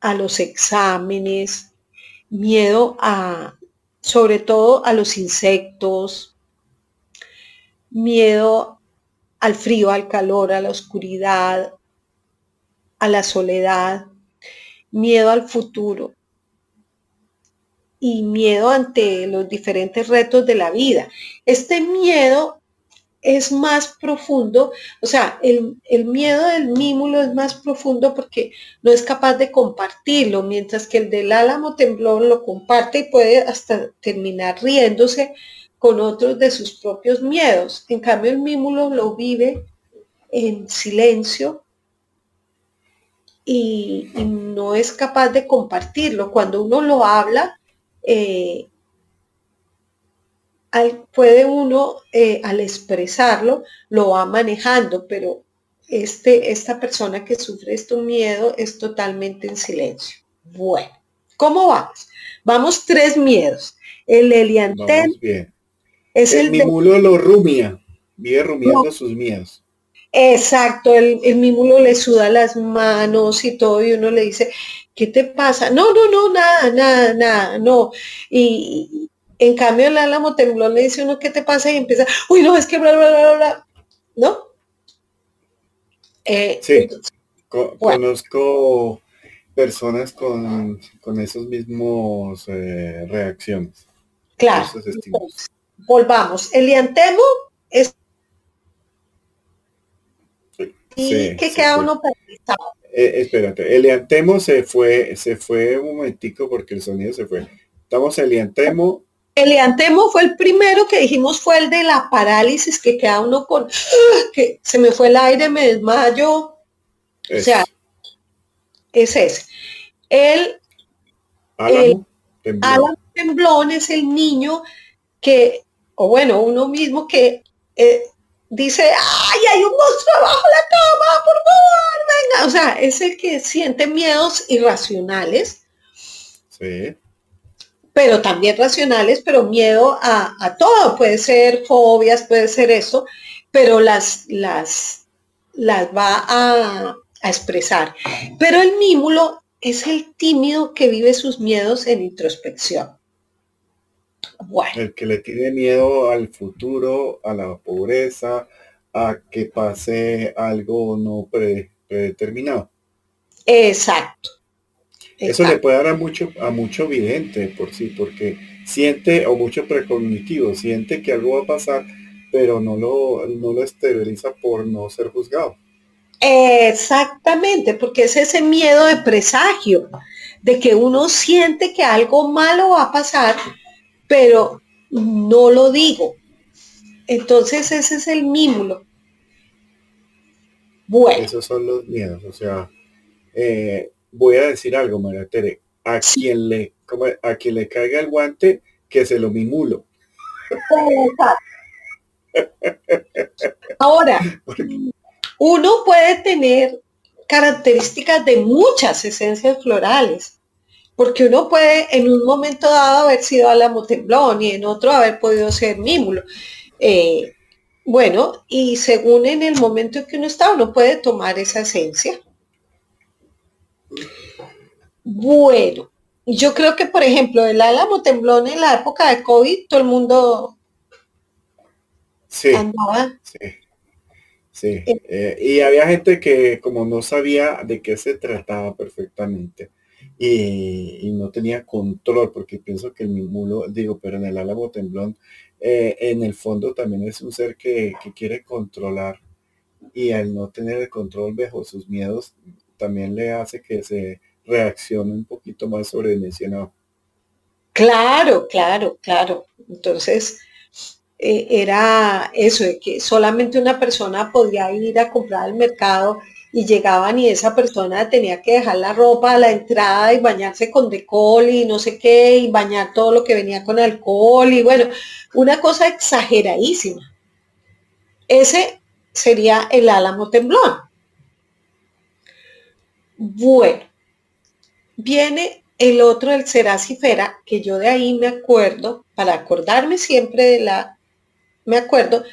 S3: a los exámenes, miedo a, sobre todo a los insectos, miedo al frío, al calor, a la oscuridad, a la soledad, miedo al futuro y miedo ante los diferentes retos de la vida. Este miedo es más profundo, o sea, el, miedo del mímulo es más profundo porque no es capaz de compartirlo, mientras que el del álamo temblón lo comparte y puede hasta terminar riéndose con otros de sus propios miedos. En cambio, el mímulo lo vive en silencio y, no es capaz de compartirlo. Cuando uno lo habla, eh, puede uno, eh, al expresarlo, lo va manejando, pero este, esta persona que sufre este miedo es totalmente en silencio. Bueno, ¿cómo vamos? Vamos tres miedos. El eliantel
S2: es el, el mimulo lo rumia, vive rumiando sus miedos.
S3: Exacto, el, el mimulo le suda las manos y todo, y uno le dice, ¿qué te pasa? No, no, no, nada, nada, nada, no. Y, en cambio, el álamo temblón le dice uno, ¿qué te pasa? Y empieza, uy, no, es que bla, bla, bla, bla, ¿no?
S2: Eh, sí, conozco personas con, con esos mismos eh, reacciones.
S3: Claro. volvamos. El liantemo es... y que queda uno
S2: paralizado. Eh, espérate, el liantemo se fue, se fue un momentico porque el sonido se fue. Estamos el liantemo
S3: el eantemo fue el primero que dijimos fue el de la parálisis, que queda uno con, ¡ah! que se me fue el aire, me desmayo. O sea, es ese. El, temblón. es el niño que, o bueno, uno mismo que eh, dice, ay, hay un monstruo abajo la cama, por favor, venga. O sea, es el que siente miedos irracionales.
S2: Sí
S3: pero también racionales, pero miedo a, todo, puede ser fobias, puede ser eso, pero las, las, las va a, expresar. Pero el mímulo es el tímido que vive sus miedos en introspección.
S2: Bueno. El que le tiene miedo al futuro, a la pobreza, a que pase algo no predeterminado.
S3: Exacto.
S2: Eso le puede dar a mucho, a mucho vidente por sí, porque siente, o mucho precognitivo, siente que algo va a pasar, pero no lo, no lo esteriliza por no ser juzgado.
S3: Exactamente, porque es ese miedo de presagio, de que uno siente que algo malo va a pasar, pero no lo digo. Entonces ese es el mímulo.
S2: Bueno. Esos son los miedos. O sea, eh, voy a decir algo, María Tere. A quien le, a quien le caiga el guante, que se lo mimulo.
S3: Ahora, uno puede tener características de muchas esencias florales, porque uno puede en un momento dado haber sido álamo temblón y en otro haber podido ser mímulo. Eh, bueno, y según en el momento en que uno está, uno puede tomar esa esencia. Bueno, yo creo que, por ejemplo, el álamo temblón en la época de COVID, todo el mundo
S2: sí, andaba. Sí, sí. Eh, eh, y había gente que como no sabía de qué se trataba perfectamente y, no tenía control, porque pienso que el mulo, digo, pero en el álamo temblón, eh, en el fondo también es un ser que, que quiere controlar y al no tener el control bajo sus miedos, también le hace que se reaccione un poquito más sobredimensionado.
S3: Claro, claro, claro. Entonces, eh, era eso, de que solamente una persona podía ir a comprar al mercado y llegaban y esa persona tenía que dejar la ropa a la entrada y bañarse con decol y no sé qué, y bañar todo lo que venía con alcohol y bueno, una cosa exageradísima. Ese sería el álamo temblón. Bueno, viene el otro, el Seracifera, que yo de ahí me acuerdo, para acordarme siempre de la, me acuerdo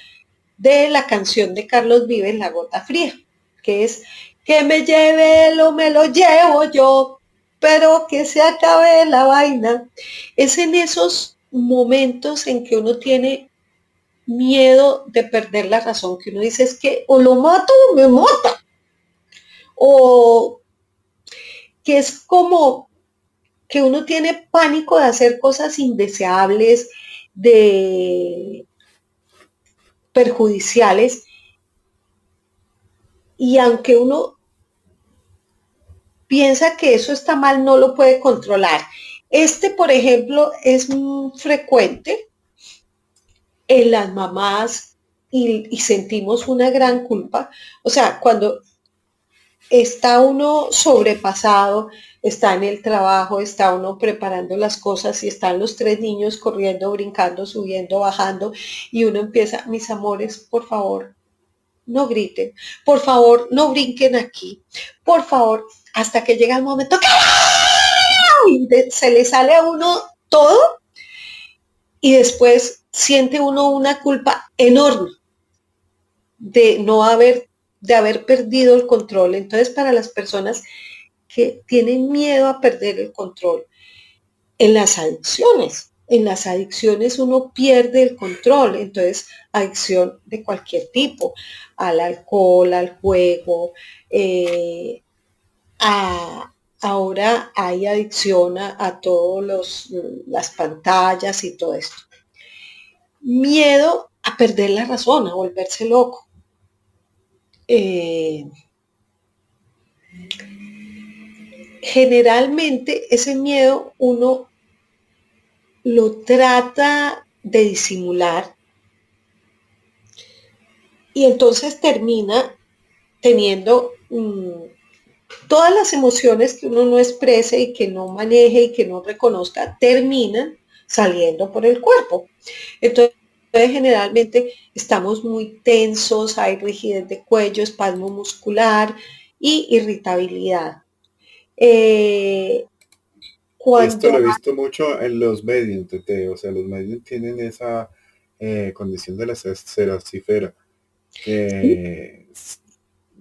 S3: de la canción de Carlos Vives, La Gota Fría, que es que me lleve lo me lo llevo yo, pero que se acabe la vaina. Es en esos momentos en que uno tiene miedo de perder la razón, que uno dice es que o lo mato o me mata. O que es como que uno tiene pánico de hacer cosas indeseables, de perjudiciales, y aunque uno piensa que eso está mal, no lo puede controlar. Este, por ejemplo, es frecuente en las mamás y, y, sentimos una gran culpa. O sea, cuando está uno sobrepasado, está en el trabajo, está uno preparando las cosas y están los tres niños corriendo, brincando, subiendo, bajando y uno empieza, mis amores, por favor, no griten, por favor, no brinquen aquí, por favor, hasta que llega el momento que y se le sale a uno todo y después siente uno una culpa enorme de no haber de haber perdido el control. Entonces, para las personas que tienen miedo a perder el control, en las adicciones, en las adicciones uno pierde el control, entonces adicción de cualquier tipo, al alcohol, al juego, eh, ahora hay adicción a, a todas las pantallas y todo esto. Miedo a perder la razón, a volverse loco. Eh, generalmente ese miedo uno lo trata de disimular y entonces termina teniendo mm, todas las emociones que uno no exprese y que no maneje y que no reconozca, terminan saliendo por el cuerpo. Entonces, generalmente estamos muy tensos, hay rigidez de cuello, espasmo muscular y irritabilidad.
S2: Eh, Esto lo he visto mucho en los medios, o sea, los medios tienen esa eh, condición de la ceracifera que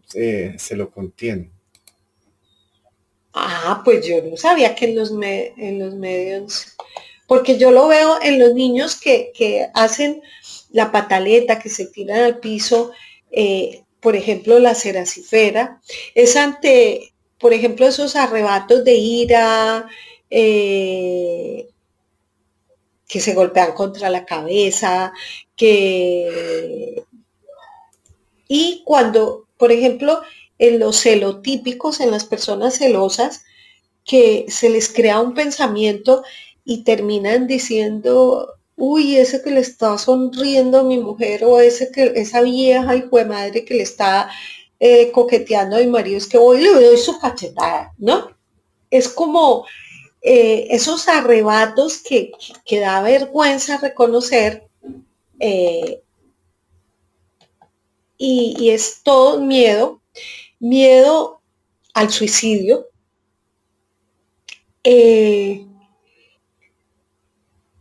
S2: se lo contiene.
S3: Ah, pues yo no sabía que en los, en los medios porque yo lo veo en los niños que, hacen la pataleta, que se tiran al piso, eh, por ejemplo, la ceracifera, es ante, por ejemplo, esos arrebatos de ira, eh, que se golpean contra la cabeza, que... Y cuando, por ejemplo, en los celotípicos, en las personas celosas, que se les crea un pensamiento y terminan diciendo, uy, ese que le está sonriendo a mi mujer o ese que, esa vieja hijo de madre que le está eh, coqueteando a mi marido, es que voy y le doy su cachetada, ¿no? Es como eh, esos arrebatos que, da vergüenza reconocer eh, y, es todo miedo, miedo al suicidio,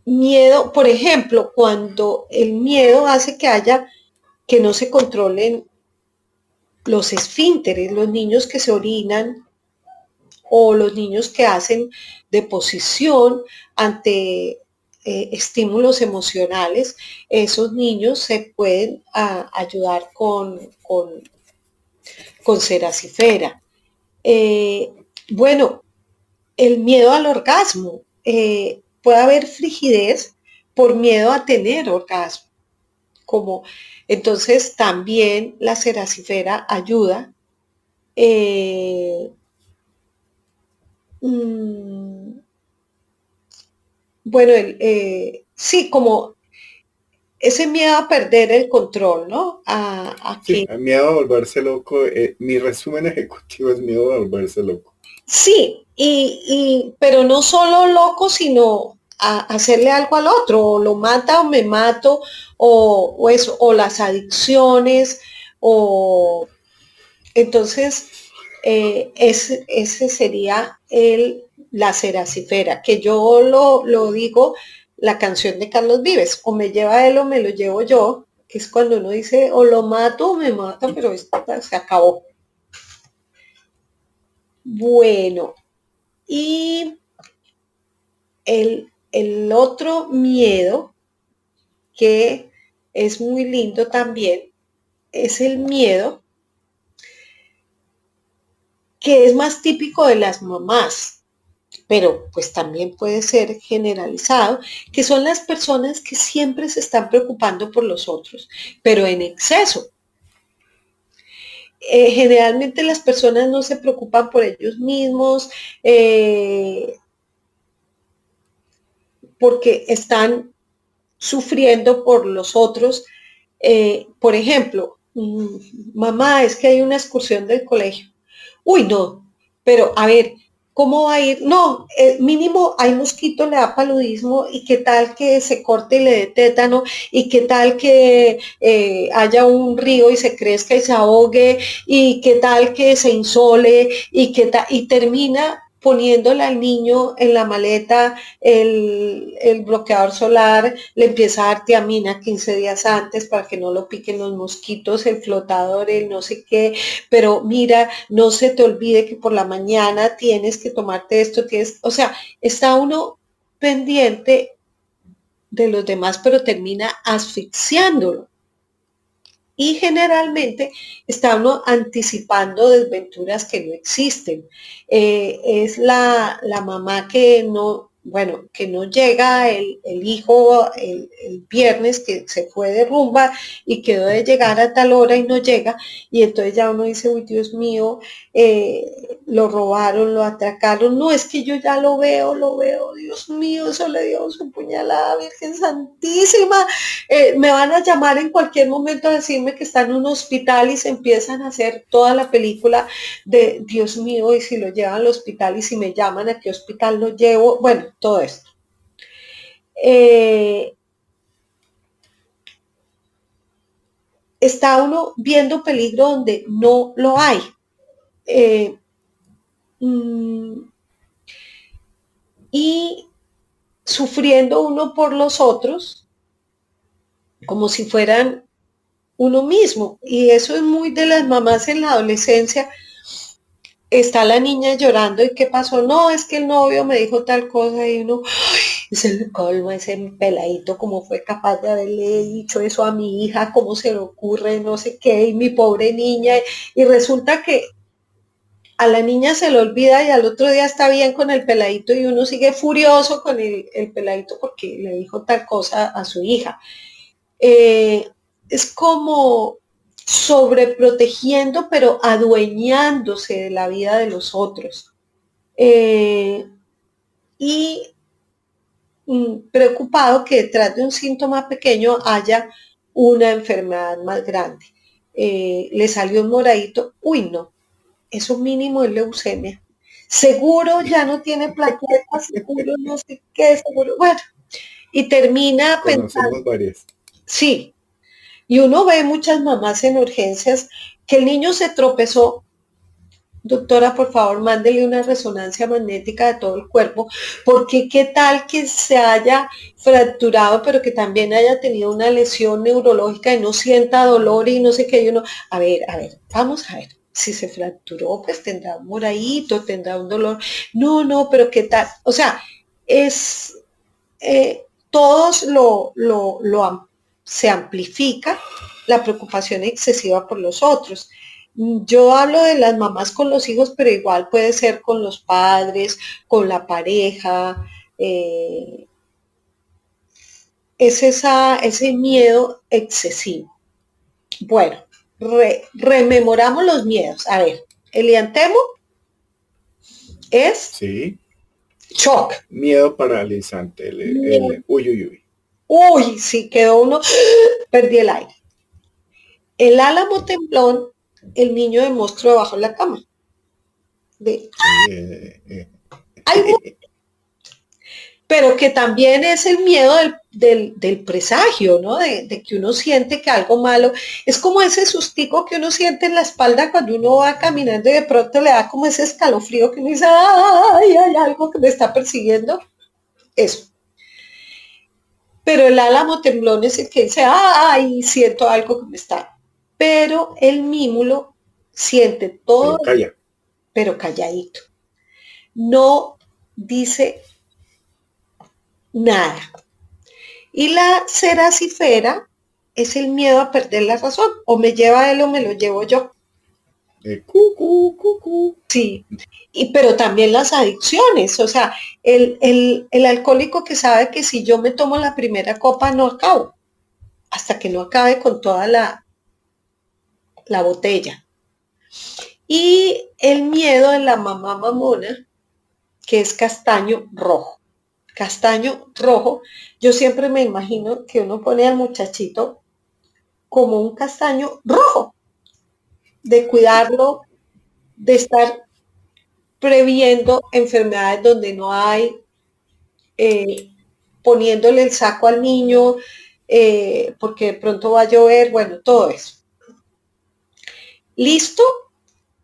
S3: miedo, por ejemplo, cuando el miedo hace que haya, que no se controlen los esfínteres, los niños que se orinan o los niños que hacen deposición ante eh, estímulos emocionales, esos niños se pueden ayudar con, con, con. Eh, bueno, el miedo al orgasmo. Eh, puede haber frigidez por miedo a tener orgasmo. Como, entonces también la ceracifera ayuda. Eh, mm, bueno, eh, sí, como ese miedo a perder el control, ¿no?
S2: A, sí, miedo a volverse loco. Eh, mi resumen ejecutivo es miedo a volverse loco.
S3: Sí, y, pero no solo loco, sino hacerle algo al otro, o lo mata o me mato, o, eso, o las adicciones, o entonces eh, ese, sería el, la ceracifera, que yo lo, lo digo, la canción de Carlos Vives, o me lleva él o me lo llevo yo, que es cuando uno dice o lo mato o me mata, pero se acabó. Bueno, y el, otro miedo que es muy lindo también es el miedo que es más típico de las mamás, pero pues también puede ser generalizado, que son las personas que siempre se están preocupando por los otros, pero en exceso. Eh, generalmente las personas no se preocupan por ellos mismos eh, porque están sufriendo por los otros. Eh, por ejemplo, mm, mamá, es que hay una excursión del colegio. Uy, no, pero a ver, ¿Cómo va a ir? No, eh, mínimo hay mosquito, le da paludismo y qué tal que se corte y le dé tétano y qué tal que eh, haya un río y se crezca y se ahogue y qué tal que se insole y qué tal y termina poniéndole al niño en la maleta el, bloqueador solar, le empieza a dar tiamina 15 días antes para que no lo piquen los mosquitos, el flotador, el no sé qué, pero mira, no se te olvide que por la mañana tienes que tomarte esto, tienes, o sea, está uno pendiente de los demás, pero termina asfixiándolo y generalmente uno anticipando desventuras que no existen. Eh, es la, la mamá que no, bueno, que no llega el, hijo el, viernes que se fue de rumba y quedó de llegar a tal hora y no llega, y entonces ya uno dice, uy Dios mío, eh, lo robaron, lo atracaron, no, es que yo ya lo veo, lo veo, Dios mío, eso le dio su puñalada, Virgen Santísima, eh, me van a llamar en cualquier momento a decirme que está en un hospital y se empiezan a hacer toda la película de Dios mío, y si lo llevan al hospital y si me llaman a qué hospital lo llevo, bueno, todo esto. Eh, está uno viendo peligro donde no lo hay. Eh, mm, y sufriendo uno por los otros como si fueran uno mismo. Y eso es muy de las mamás en la adolescencia, está la niña llorando y qué pasó, no, es que el novio me dijo tal cosa y uno, se le colma ese peladito, como fue capaz de haberle dicho eso a mi hija, cómo se le ocurre, no sé qué, y mi pobre niña, y resulta que a la niña se le olvida y al otro día está bien con el peladito y uno sigue furioso con el, peladito porque le dijo tal cosa a su hija. Eh, es como sobreprotegiendo, pero adueñándose de la vida de los otros. Eh, y mm, preocupado que detrás de un síntoma pequeño haya una enfermedad más grande. Eh, le salió un moradito, uy no, eso mínimo es leucemia. Seguro ya no tiene plaquetas, seguro no sé qué, seguro, bueno, y termina pensando. Sí, y uno ve muchas mamás en urgencias que el niño se tropezó. Doctora, por favor, mándele una resonancia magnética de todo el cuerpo, porque qué tal que se haya fracturado, pero que también haya tenido una lesión neurológica y no sienta dolor y no sé qué. Y uno, a ver, a ver, vamos a ver. Si se fracturó, pues tendrá un moradito, tendrá un dolor. No, no, pero qué tal. O sea, es, eh, todos lo, lo, lo, se amplifica la preocupación excesiva por los otros. Yo hablo de las mamás con los hijos, pero igual puede ser con los padres, con la pareja. Eh, es esa, ese miedo excesivo. Bueno, rememoramos los miedos. A ver, Eliantemo es
S2: sí.
S3: shock.
S2: Miedo paralizante. uy, uy, uy.
S3: Uy, sí quedó uno, perdí el aire. El álamo temblón, el niño de monstruo debajo de la cama. De, pero que también es el miedo del, presagio, ¿no? De, que uno siente que algo malo, es como ese sustico que uno siente en la espalda cuando uno va caminando y de pronto le da como ese escalofrío que uno dice, ay, hay algo que me está persiguiendo. Eso. Pero el álamo temblón es el que dice, ay, siento algo que me está. Pero el mímulo siente todo, pero, calladito. No dice nada. Y la ceracifera es el miedo a perder la razón. O me lleva él o me lo llevo yo. Sí, y, pero también las adicciones, o sea, el, el, alcohólico que sabe que si yo me tomo la primera copa no acabo, hasta que no acabe con toda la, la botella. Y el miedo de la mamá mamona, que es castaño rojo. Castaño rojo, yo siempre me imagino que uno pone al muchachito como un castaño rojo, de cuidarlo, de estar previendo enfermedades donde no hay, eh, poniéndole el saco al niño, eh, porque de pronto va a llover, bueno, todo eso. ¿Listo?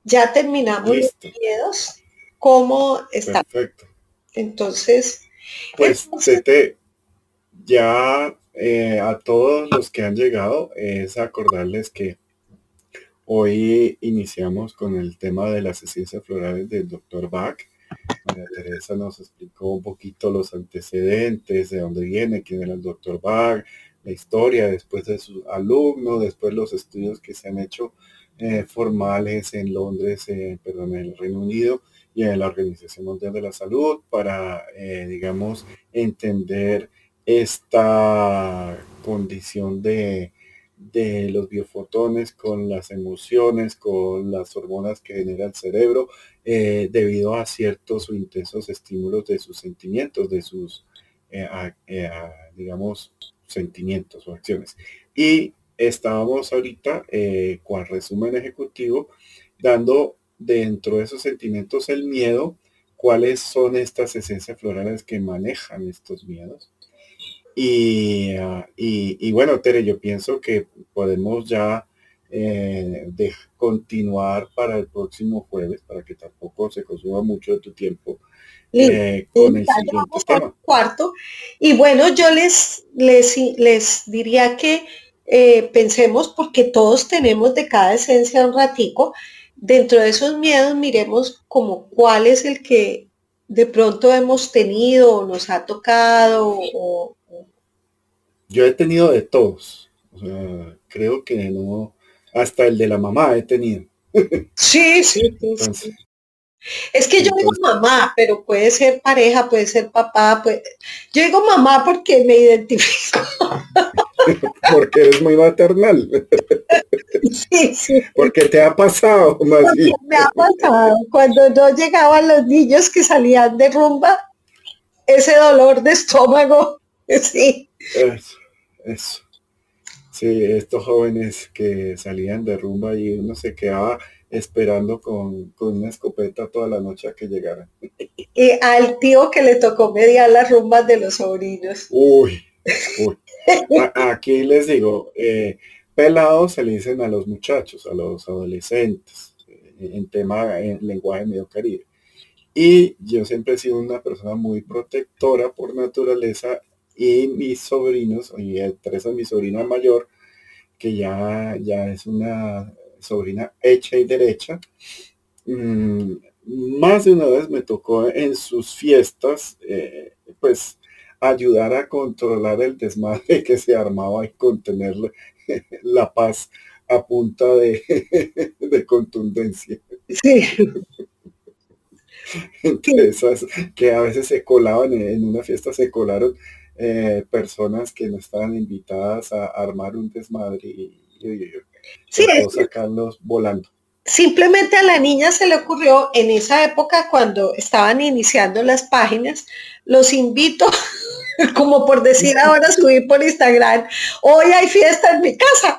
S3: Ya terminamos los miedos. ¿Cómo está?
S2: Perfecto.
S3: Entonces.
S2: Pues, ya eh, a todos los que han llegado es acordarles que Hoy iniciamos con el tema de las esencias florales del doctor Bach. María Teresa nos explicó un poquito los antecedentes, de dónde viene, quién era el doctor Bach, la historia después de su alumno, después los estudios que se han hecho eh, formales en Londres, perdón, en el Reino Unido y en la Organización Mundial de la Salud para, eh, digamos, entender esta condición de de los biofotones con las emociones, con las hormonas que genera el cerebro, eh, debido a ciertos o intensos estímulos de sus sentimientos, de sus, eh, eh, digamos, sentimientos o acciones. Y estábamos ahorita, con resumen ejecutivo, dando dentro de esos sentimientos el miedo, cuáles son estas esencias florales que manejan estos miedos Ah, y, bueno, Tere, yo pienso que podemos ya eh, de continuar para el próximo jueves, para que tampoco se consuma mucho de tu tiempo.
S3: Eh, con el siguiente tema. Cuarto. Y bueno, yo les, les, les diría que eh, pensemos, porque todos tenemos de cada esencia un ratico, dentro de esos miedos miremos como cuál es el que de pronto hemos tenido o nos ha tocado o,
S2: yo he tenido de todos. O sea, creo que no, hasta el de la mamá he tenido.
S3: Sí, sí, sí. Es que yo digo mamá, pero puede ser pareja, puede ser papá, puede... yo digo mamá porque me identifico.
S2: porque eres muy maternal.
S3: Sí, sí.
S2: Porque te ha pasado, más.
S3: Me ha pasado. Cuando no llegaban los niños que salían de rumba, ese dolor de estómago, sí.
S2: Eso, eso. Sí, estos jóvenes que salían de rumba y uno se quedaba esperando con, con, una escopeta toda la noche a que llegaran.
S3: Y al tío que le tocó mediar las rumbas de los sobrinos.
S2: Uy, uy. aquí les digo, eh, pelados se le dicen a los muchachos, a los adolescentes, eh, en tema, en lenguaje medio caribe. Y yo siempre he sido una persona muy protectora por naturaleza y mis sobrinos, y Teresa, mi sobrina mayor, que ya, ya es una sobrina hecha y derecha, mm, más de una vez me tocó en sus fiestas, eh, pues ayudar a controlar el desmadre que se armaba y contener la paz a punta de, de contundencia. Sí. Entre esas que a veces se colaban en una fiesta, se colaron eh, personas que no estaban invitadas a armar un desmadre y,
S3: sí,
S2: sacarlos volando.
S3: Simplemente a la niña se le ocurrió en esa época cuando estaban iniciando las páginas, los invito, como por decir ahora, subir por Instagram, hoy hay fiesta en mi casa.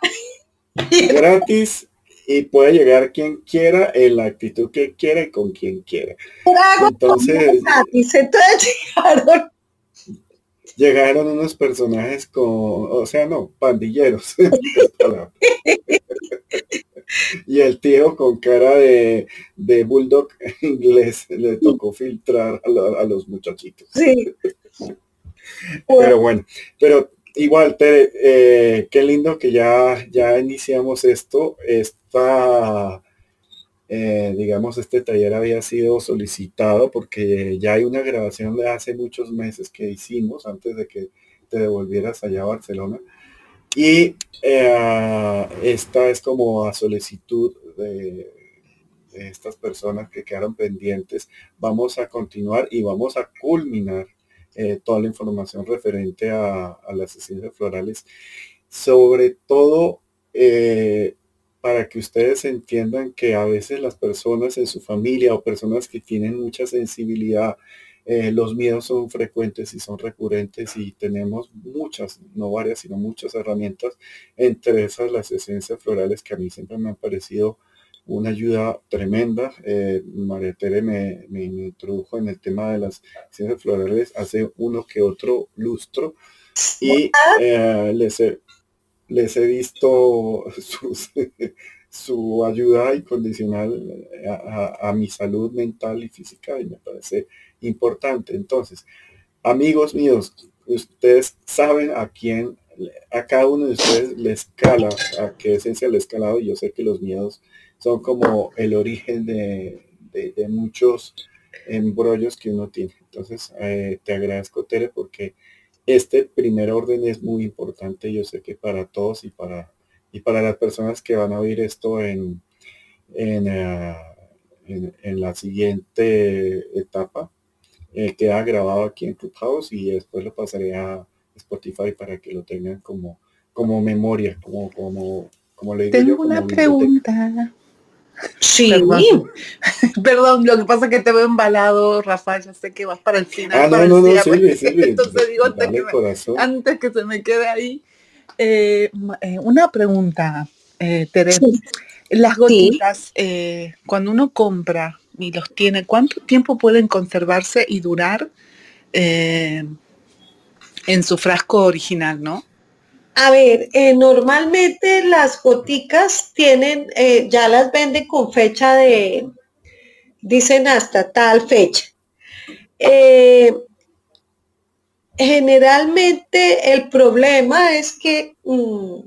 S2: Gratis y puede llegar quien quiera en la actitud que quiera y con quien quiera.
S3: Entonces, entonces llegaron
S2: llegaron unos personajes con, o sea, no, pandilleros. y el tío con cara de, de bulldog inglés le tocó filtrar a, los muchachitos.
S3: Sí.
S2: pero bueno, pero igual, Tere, eh, qué lindo que ya, ya iniciamos esto. Esta eh, digamos, este taller había sido solicitado porque ya hay una grabación de hace muchos meses que hicimos antes de que te devolvieras allá a Barcelona. Y eh, esta es como a solicitud de, estas personas que quedaron pendientes. Vamos a continuar y vamos a culminar eh, toda la información referente a, las sesiones florales. Sobre todo para que ustedes entiendan que a veces las personas en su familia o personas que tienen mucha sensibilidad, eh, los miedos son frecuentes y son recurrentes y tenemos muchas, no varias, sino muchas herramientas, entre esas las esencias florales que a mí siempre me han parecido una ayuda tremenda. Eh, María Tere me, introdujo en el tema de las esencias florales hace uno que otro lustro. Y eh, les, he, les he visto su ayuda incondicional a, mi salud mental y física y me parece importante. Entonces, amigos míos, ustedes saben a quién, a cada uno de ustedes le escala, a qué esencia escalado y yo sé que los miedos son como el origen de, muchos embrollos que uno tiene. Entonces, eh, te agradezco, Tere, porque este primer orden es muy importante, yo sé que para todos y para, y para las personas que van a oír esto en, en, eh, la siguiente etapa, eh, queda grabado aquí en Clubhouse y después lo pasaré a Spotify para que lo tengan como, como memoria, como, como, como le digo
S5: Tengo una pregunta.
S3: Sí.
S5: Perdón. lo que pasa es que te veo embalado, Rafael, ya sé que vas para el final.
S2: Ah, no, no, no, Entonces
S5: digo, antes que, se me quede ahí, eh, eh, una pregunta, eh, Teresa. Las gotitas, eh, cuando uno compra y los tiene, ¿cuánto tiempo pueden conservarse y durar en su frasco original, no?
S3: A ver, eh, normalmente las goticas tienen, eh, ya las venden con fecha de, dicen hasta tal fecha. Eh, generalmente el problema es que, mm,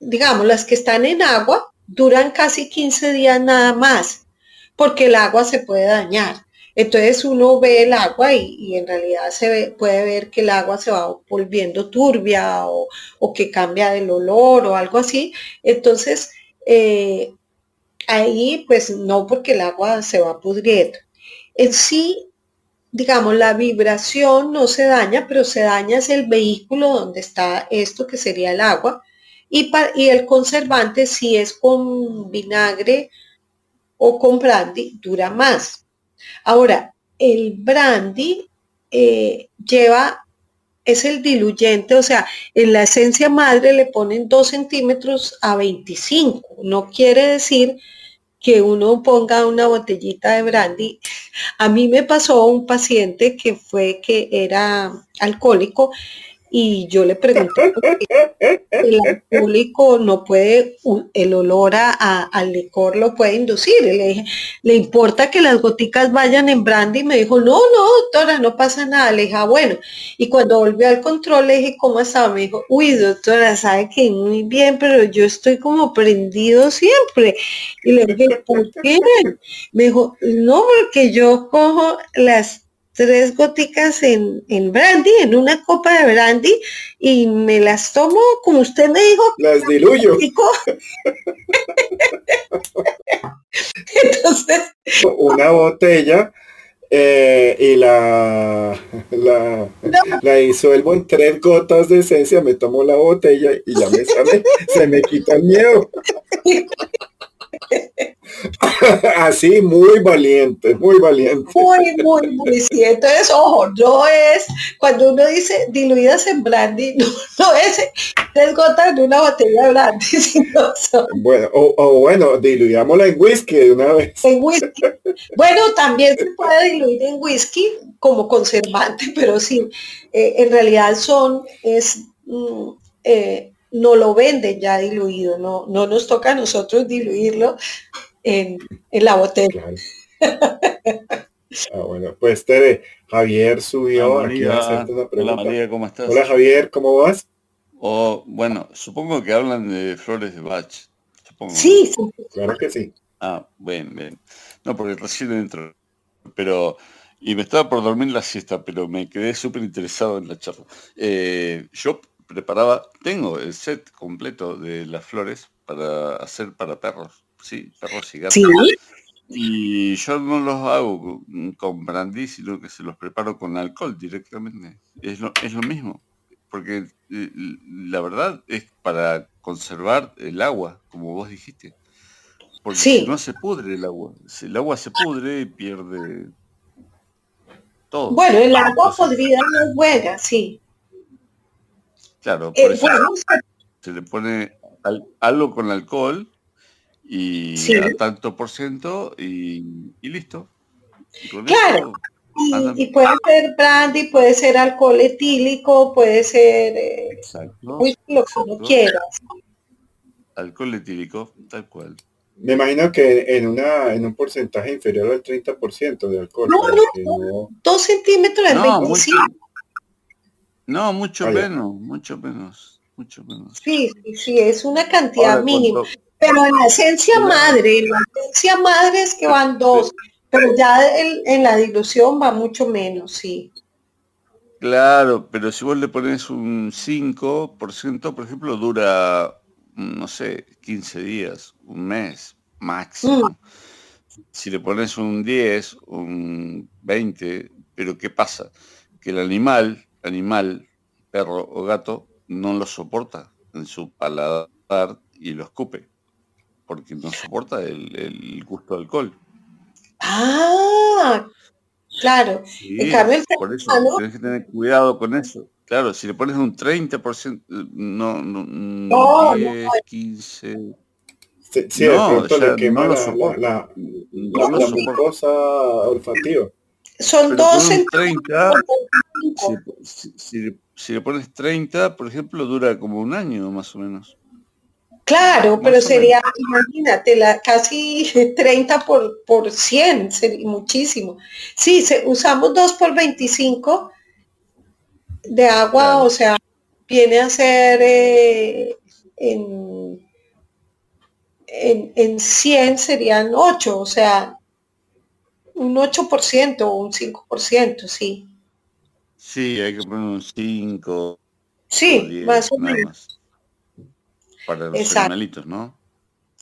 S3: digamos, las que están en agua duran casi 15 días nada más, porque el agua se puede dañar. Entonces uno ve el agua y, en realidad se puede ver que el agua se va volviendo turbia o, que cambia del olor o algo así. Entonces eh, ahí pues no porque el agua se va pudriendo. En sí, digamos, la vibración no se daña, pero se daña es el vehículo donde está esto que sería el agua. Y, y el conservante, si es con vinagre o con brandy, dura más. Ahora, el brandy eh, lleva, es el diluyente, o sea, en la esencia madre le ponen 2 centímetros a 25. No quiere decir que uno ponga una botellita de brandy. A mí me pasó un paciente que fue que era alcohólico y yo le pregunté, el alcohólico no puede, el olor a, al licor lo puede inducir. le dije, ¿le importa que las goticas vayan en brandy? Y me dijo, no, no, doctora, no pasa nada. Le dije, ah, bueno. Y cuando volvió al control, le dije, ¿cómo estaba? Me dijo, uy, doctora, sabe que muy bien, pero yo estoy como prendido siempre. Y le dije, ¿por qué? Me dijo, no, porque yo cojo las tres goticas en, en, brandy, en una copa de brandy, y me las tomo, como usted me dijo.
S2: Las diluyo.
S3: Entonces.
S2: Una botella eh, y la, la, la, disuelvo en tres gotas de esencia, me tomo la botella y ya me sale, se me quita el miedo. Así, muy valiente, muy valiente.
S3: Muy, muy, muy, sí. Entonces, ojo, no es, cuando uno dice diluidas en brandy, no, es tres gotas de una botella de brandy, sino
S2: Bueno, o, bueno, diluyámosla en whisky de una vez.
S3: En whisky. Bueno, también se puede diluir en whisky como conservante, pero sí, eh, en realidad son, es... Mm, eh, no lo venden ya diluido, no, no nos toca a nosotros diluirlo en, la botella.
S2: Ah, bueno, pues Tere, Javier subió
S6: Hola, aquí a una pregunta. Hola María, ¿cómo estás?
S2: Hola Javier, ¿cómo vas?
S6: Oh, bueno, supongo que hablan de flores de Bach.
S3: Sí,
S2: claro que sí.
S6: Ah, bien, bien. No, porque recién entro. Pero, y me estaba por dormir la siesta, pero me quedé súper interesado en la charla. Eh, yo preparaba, tengo el set completo de las flores para hacer para perros, sí, perros y gatos. Y yo no los hago con brandy, sino que se los preparo con alcohol directamente. Es lo, es lo mismo, porque eh, la verdad es para conservar el agua, como vos dijiste. Porque si no se pudre el agua. Si el agua se pudre, pierde todo.
S3: Bueno, el agua podrida no es buena, sí.
S6: Claro, por eh, eso se le pone algo con alcohol y a tanto por ciento y, listo.
S3: claro. y, puede ser brandy, puede ser alcohol etílico, puede ser eh, lo que uno quiera.
S6: Alcohol etílico, tal cual.
S2: Me imagino que en una en un porcentaje inferior al 30% de alcohol.
S3: No, no, no, dos centímetros de no,
S6: no, mucho menos, mucho menos, mucho menos.
S3: Sí, sí, sí, es una cantidad mínima. Pero en la esencia madre, en la esencia madre es que van dos, pero ya en la dilución va mucho menos, sí.
S6: Claro, pero si vos le pones un 5%, por ejemplo, dura, no sé, 15 días, un mes máximo. Mm. Si le pones un 10, un 20, pero ¿qué pasa? Que el animal animal, perro o gato, no lo soporta en su paladar y lo escupe, porque no soporta el, gusto del alcohol.
S3: Ah, claro.
S6: por eso tienes que tener cuidado con eso. Claro, si le pones un 30%, no, no, no 10, 15...
S2: Sí, sí no, le quema no la, la, la, olfativa.
S3: Son dos
S6: 30, si, le pones 30, por ejemplo, dura como un año más o menos.
S3: Claro, pero sería, imagínate, la, casi 30 por, por 100, sería muchísimo. Sí, se, usamos 2 por 25 de agua, o sea, viene a ser eh, en, en, en 100 serían 8, o sea, un 8% o un 5%, sí.
S6: Sí, hay que poner un 5.
S3: Sí, más o menos.
S6: Para los animalitos, ¿no?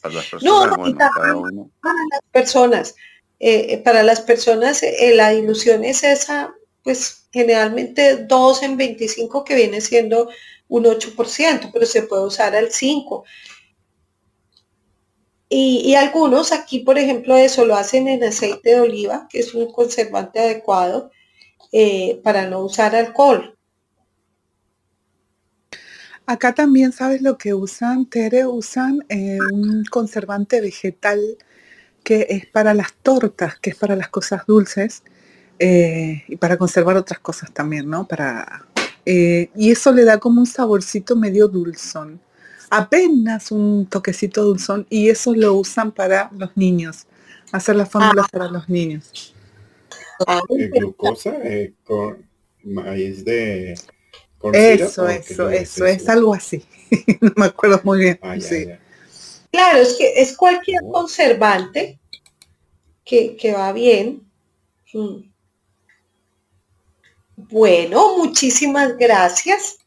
S6: Para las personas, no,
S3: bueno, cada uno. Para las personas. eh, para las personas eh, la dilución es esa, pues generalmente 2 en 25 que viene siendo un 8%, pero se puede usar al 5. Y, algunos aquí, por ejemplo, eso lo hacen en aceite de oliva, que es un conservante adecuado eh, para no usar alcohol.
S5: Acá también, ¿sabes lo que usan? Tere, usan eh, un conservante vegetal que es para las tortas, que es para las cosas dulces eh, y para conservar otras cosas también, ¿no? Para, y eso le da como un saborcito medio dulzón apenas un toquecito dulzón y eso lo usan para los niños, hacer las fórmulas ah. para los niños.
S2: Ah, glucosa eh, con maíz de
S5: eso, eso, eso, es algo así. no me acuerdo muy bien. Ah,
S3: claro, es que es cualquier oh. conservante que, que va bien. Mm. Bueno, muchísimas gracias.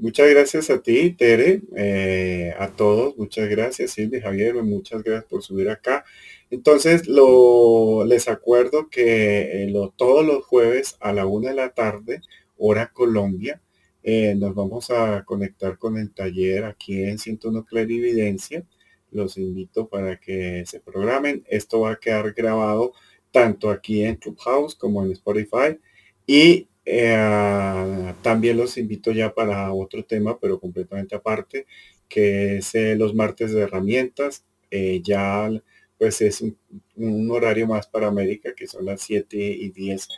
S2: Muchas gracias a ti, Tere, eh, a todos, muchas gracias, Silvia, Javier, muchas gracias por subir acá. Entonces, lo, les acuerdo que eh, todos los jueves a la una de la tarde, hora Colombia, eh, nos vamos a conectar con el taller aquí en 101 Clarividencia. Los invito para que se programen. Esto va a quedar grabado tanto aquí en Clubhouse como en Spotify. Y eh, también los invito ya para otro tema, pero completamente aparte, que es eh, los martes de herramientas. Eh, ya pues es un, horario más para América, que son las 7 y 10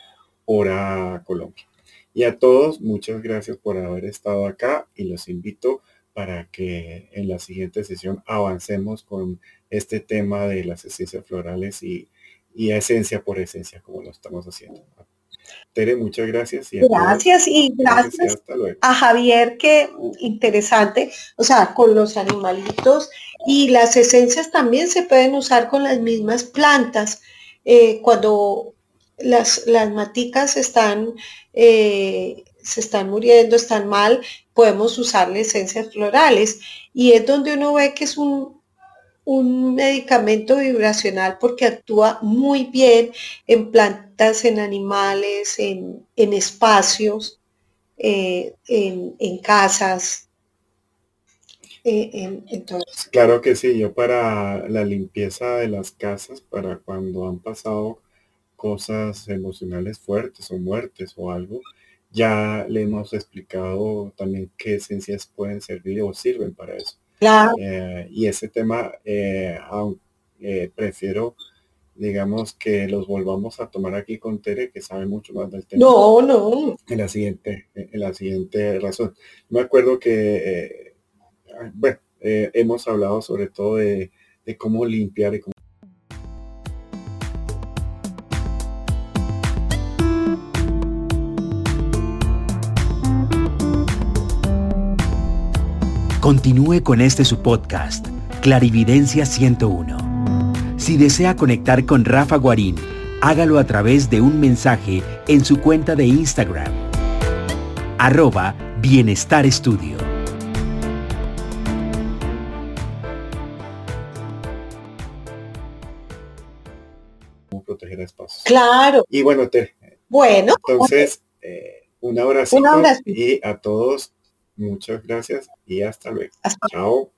S2: hora Colombia. Y a todos, muchas gracias por haber estado acá y los invito para que en la siguiente sesión avancemos con este tema de las esencias florales y, y esencia por esencia, como lo estamos haciendo. Tere, muchas gracias.
S3: Y gracias y gracias, a Javier, que interesante, o sea, con los animalitos y las esencias también se pueden usar con las mismas plantas. Eh, cuando las, las maticas están, eh, se están muriendo, están mal, podemos usarle esencias florales. Y es donde uno ve que es un, un medicamento vibracional porque actúa muy bien en plantas, en animales, en, espacios, eh, en, casas.
S2: Eh, claro que sí, yo para la limpieza de las casas, para cuando han pasado cosas emocionales fuertes o muertes o algo, ya le hemos explicado también qué esencias pueden servir o sirven para eso. Eh, y ese tema, eh, eh, prefiero, digamos, que los volvamos a tomar aquí con Tere, que sabe mucho más del tema.
S3: No, no.
S2: En la siguiente, en la siguiente razón. Me acuerdo que, bueno, hemos hablado sobre todo de, de cómo limpiar y cómo
S1: Continúe con este su podcast, Clarividencia 101. Si desea conectar con Rafa Guarín, hágalo a través de un mensaje en su cuenta de Instagram. Arroba Bienestar Estudio.
S2: proteger espacios.
S3: Claro.
S2: Y bueno, te,
S3: bueno,
S2: entonces, eh, un abrazo y a todos Muchas gracias y hasta luego. Chao.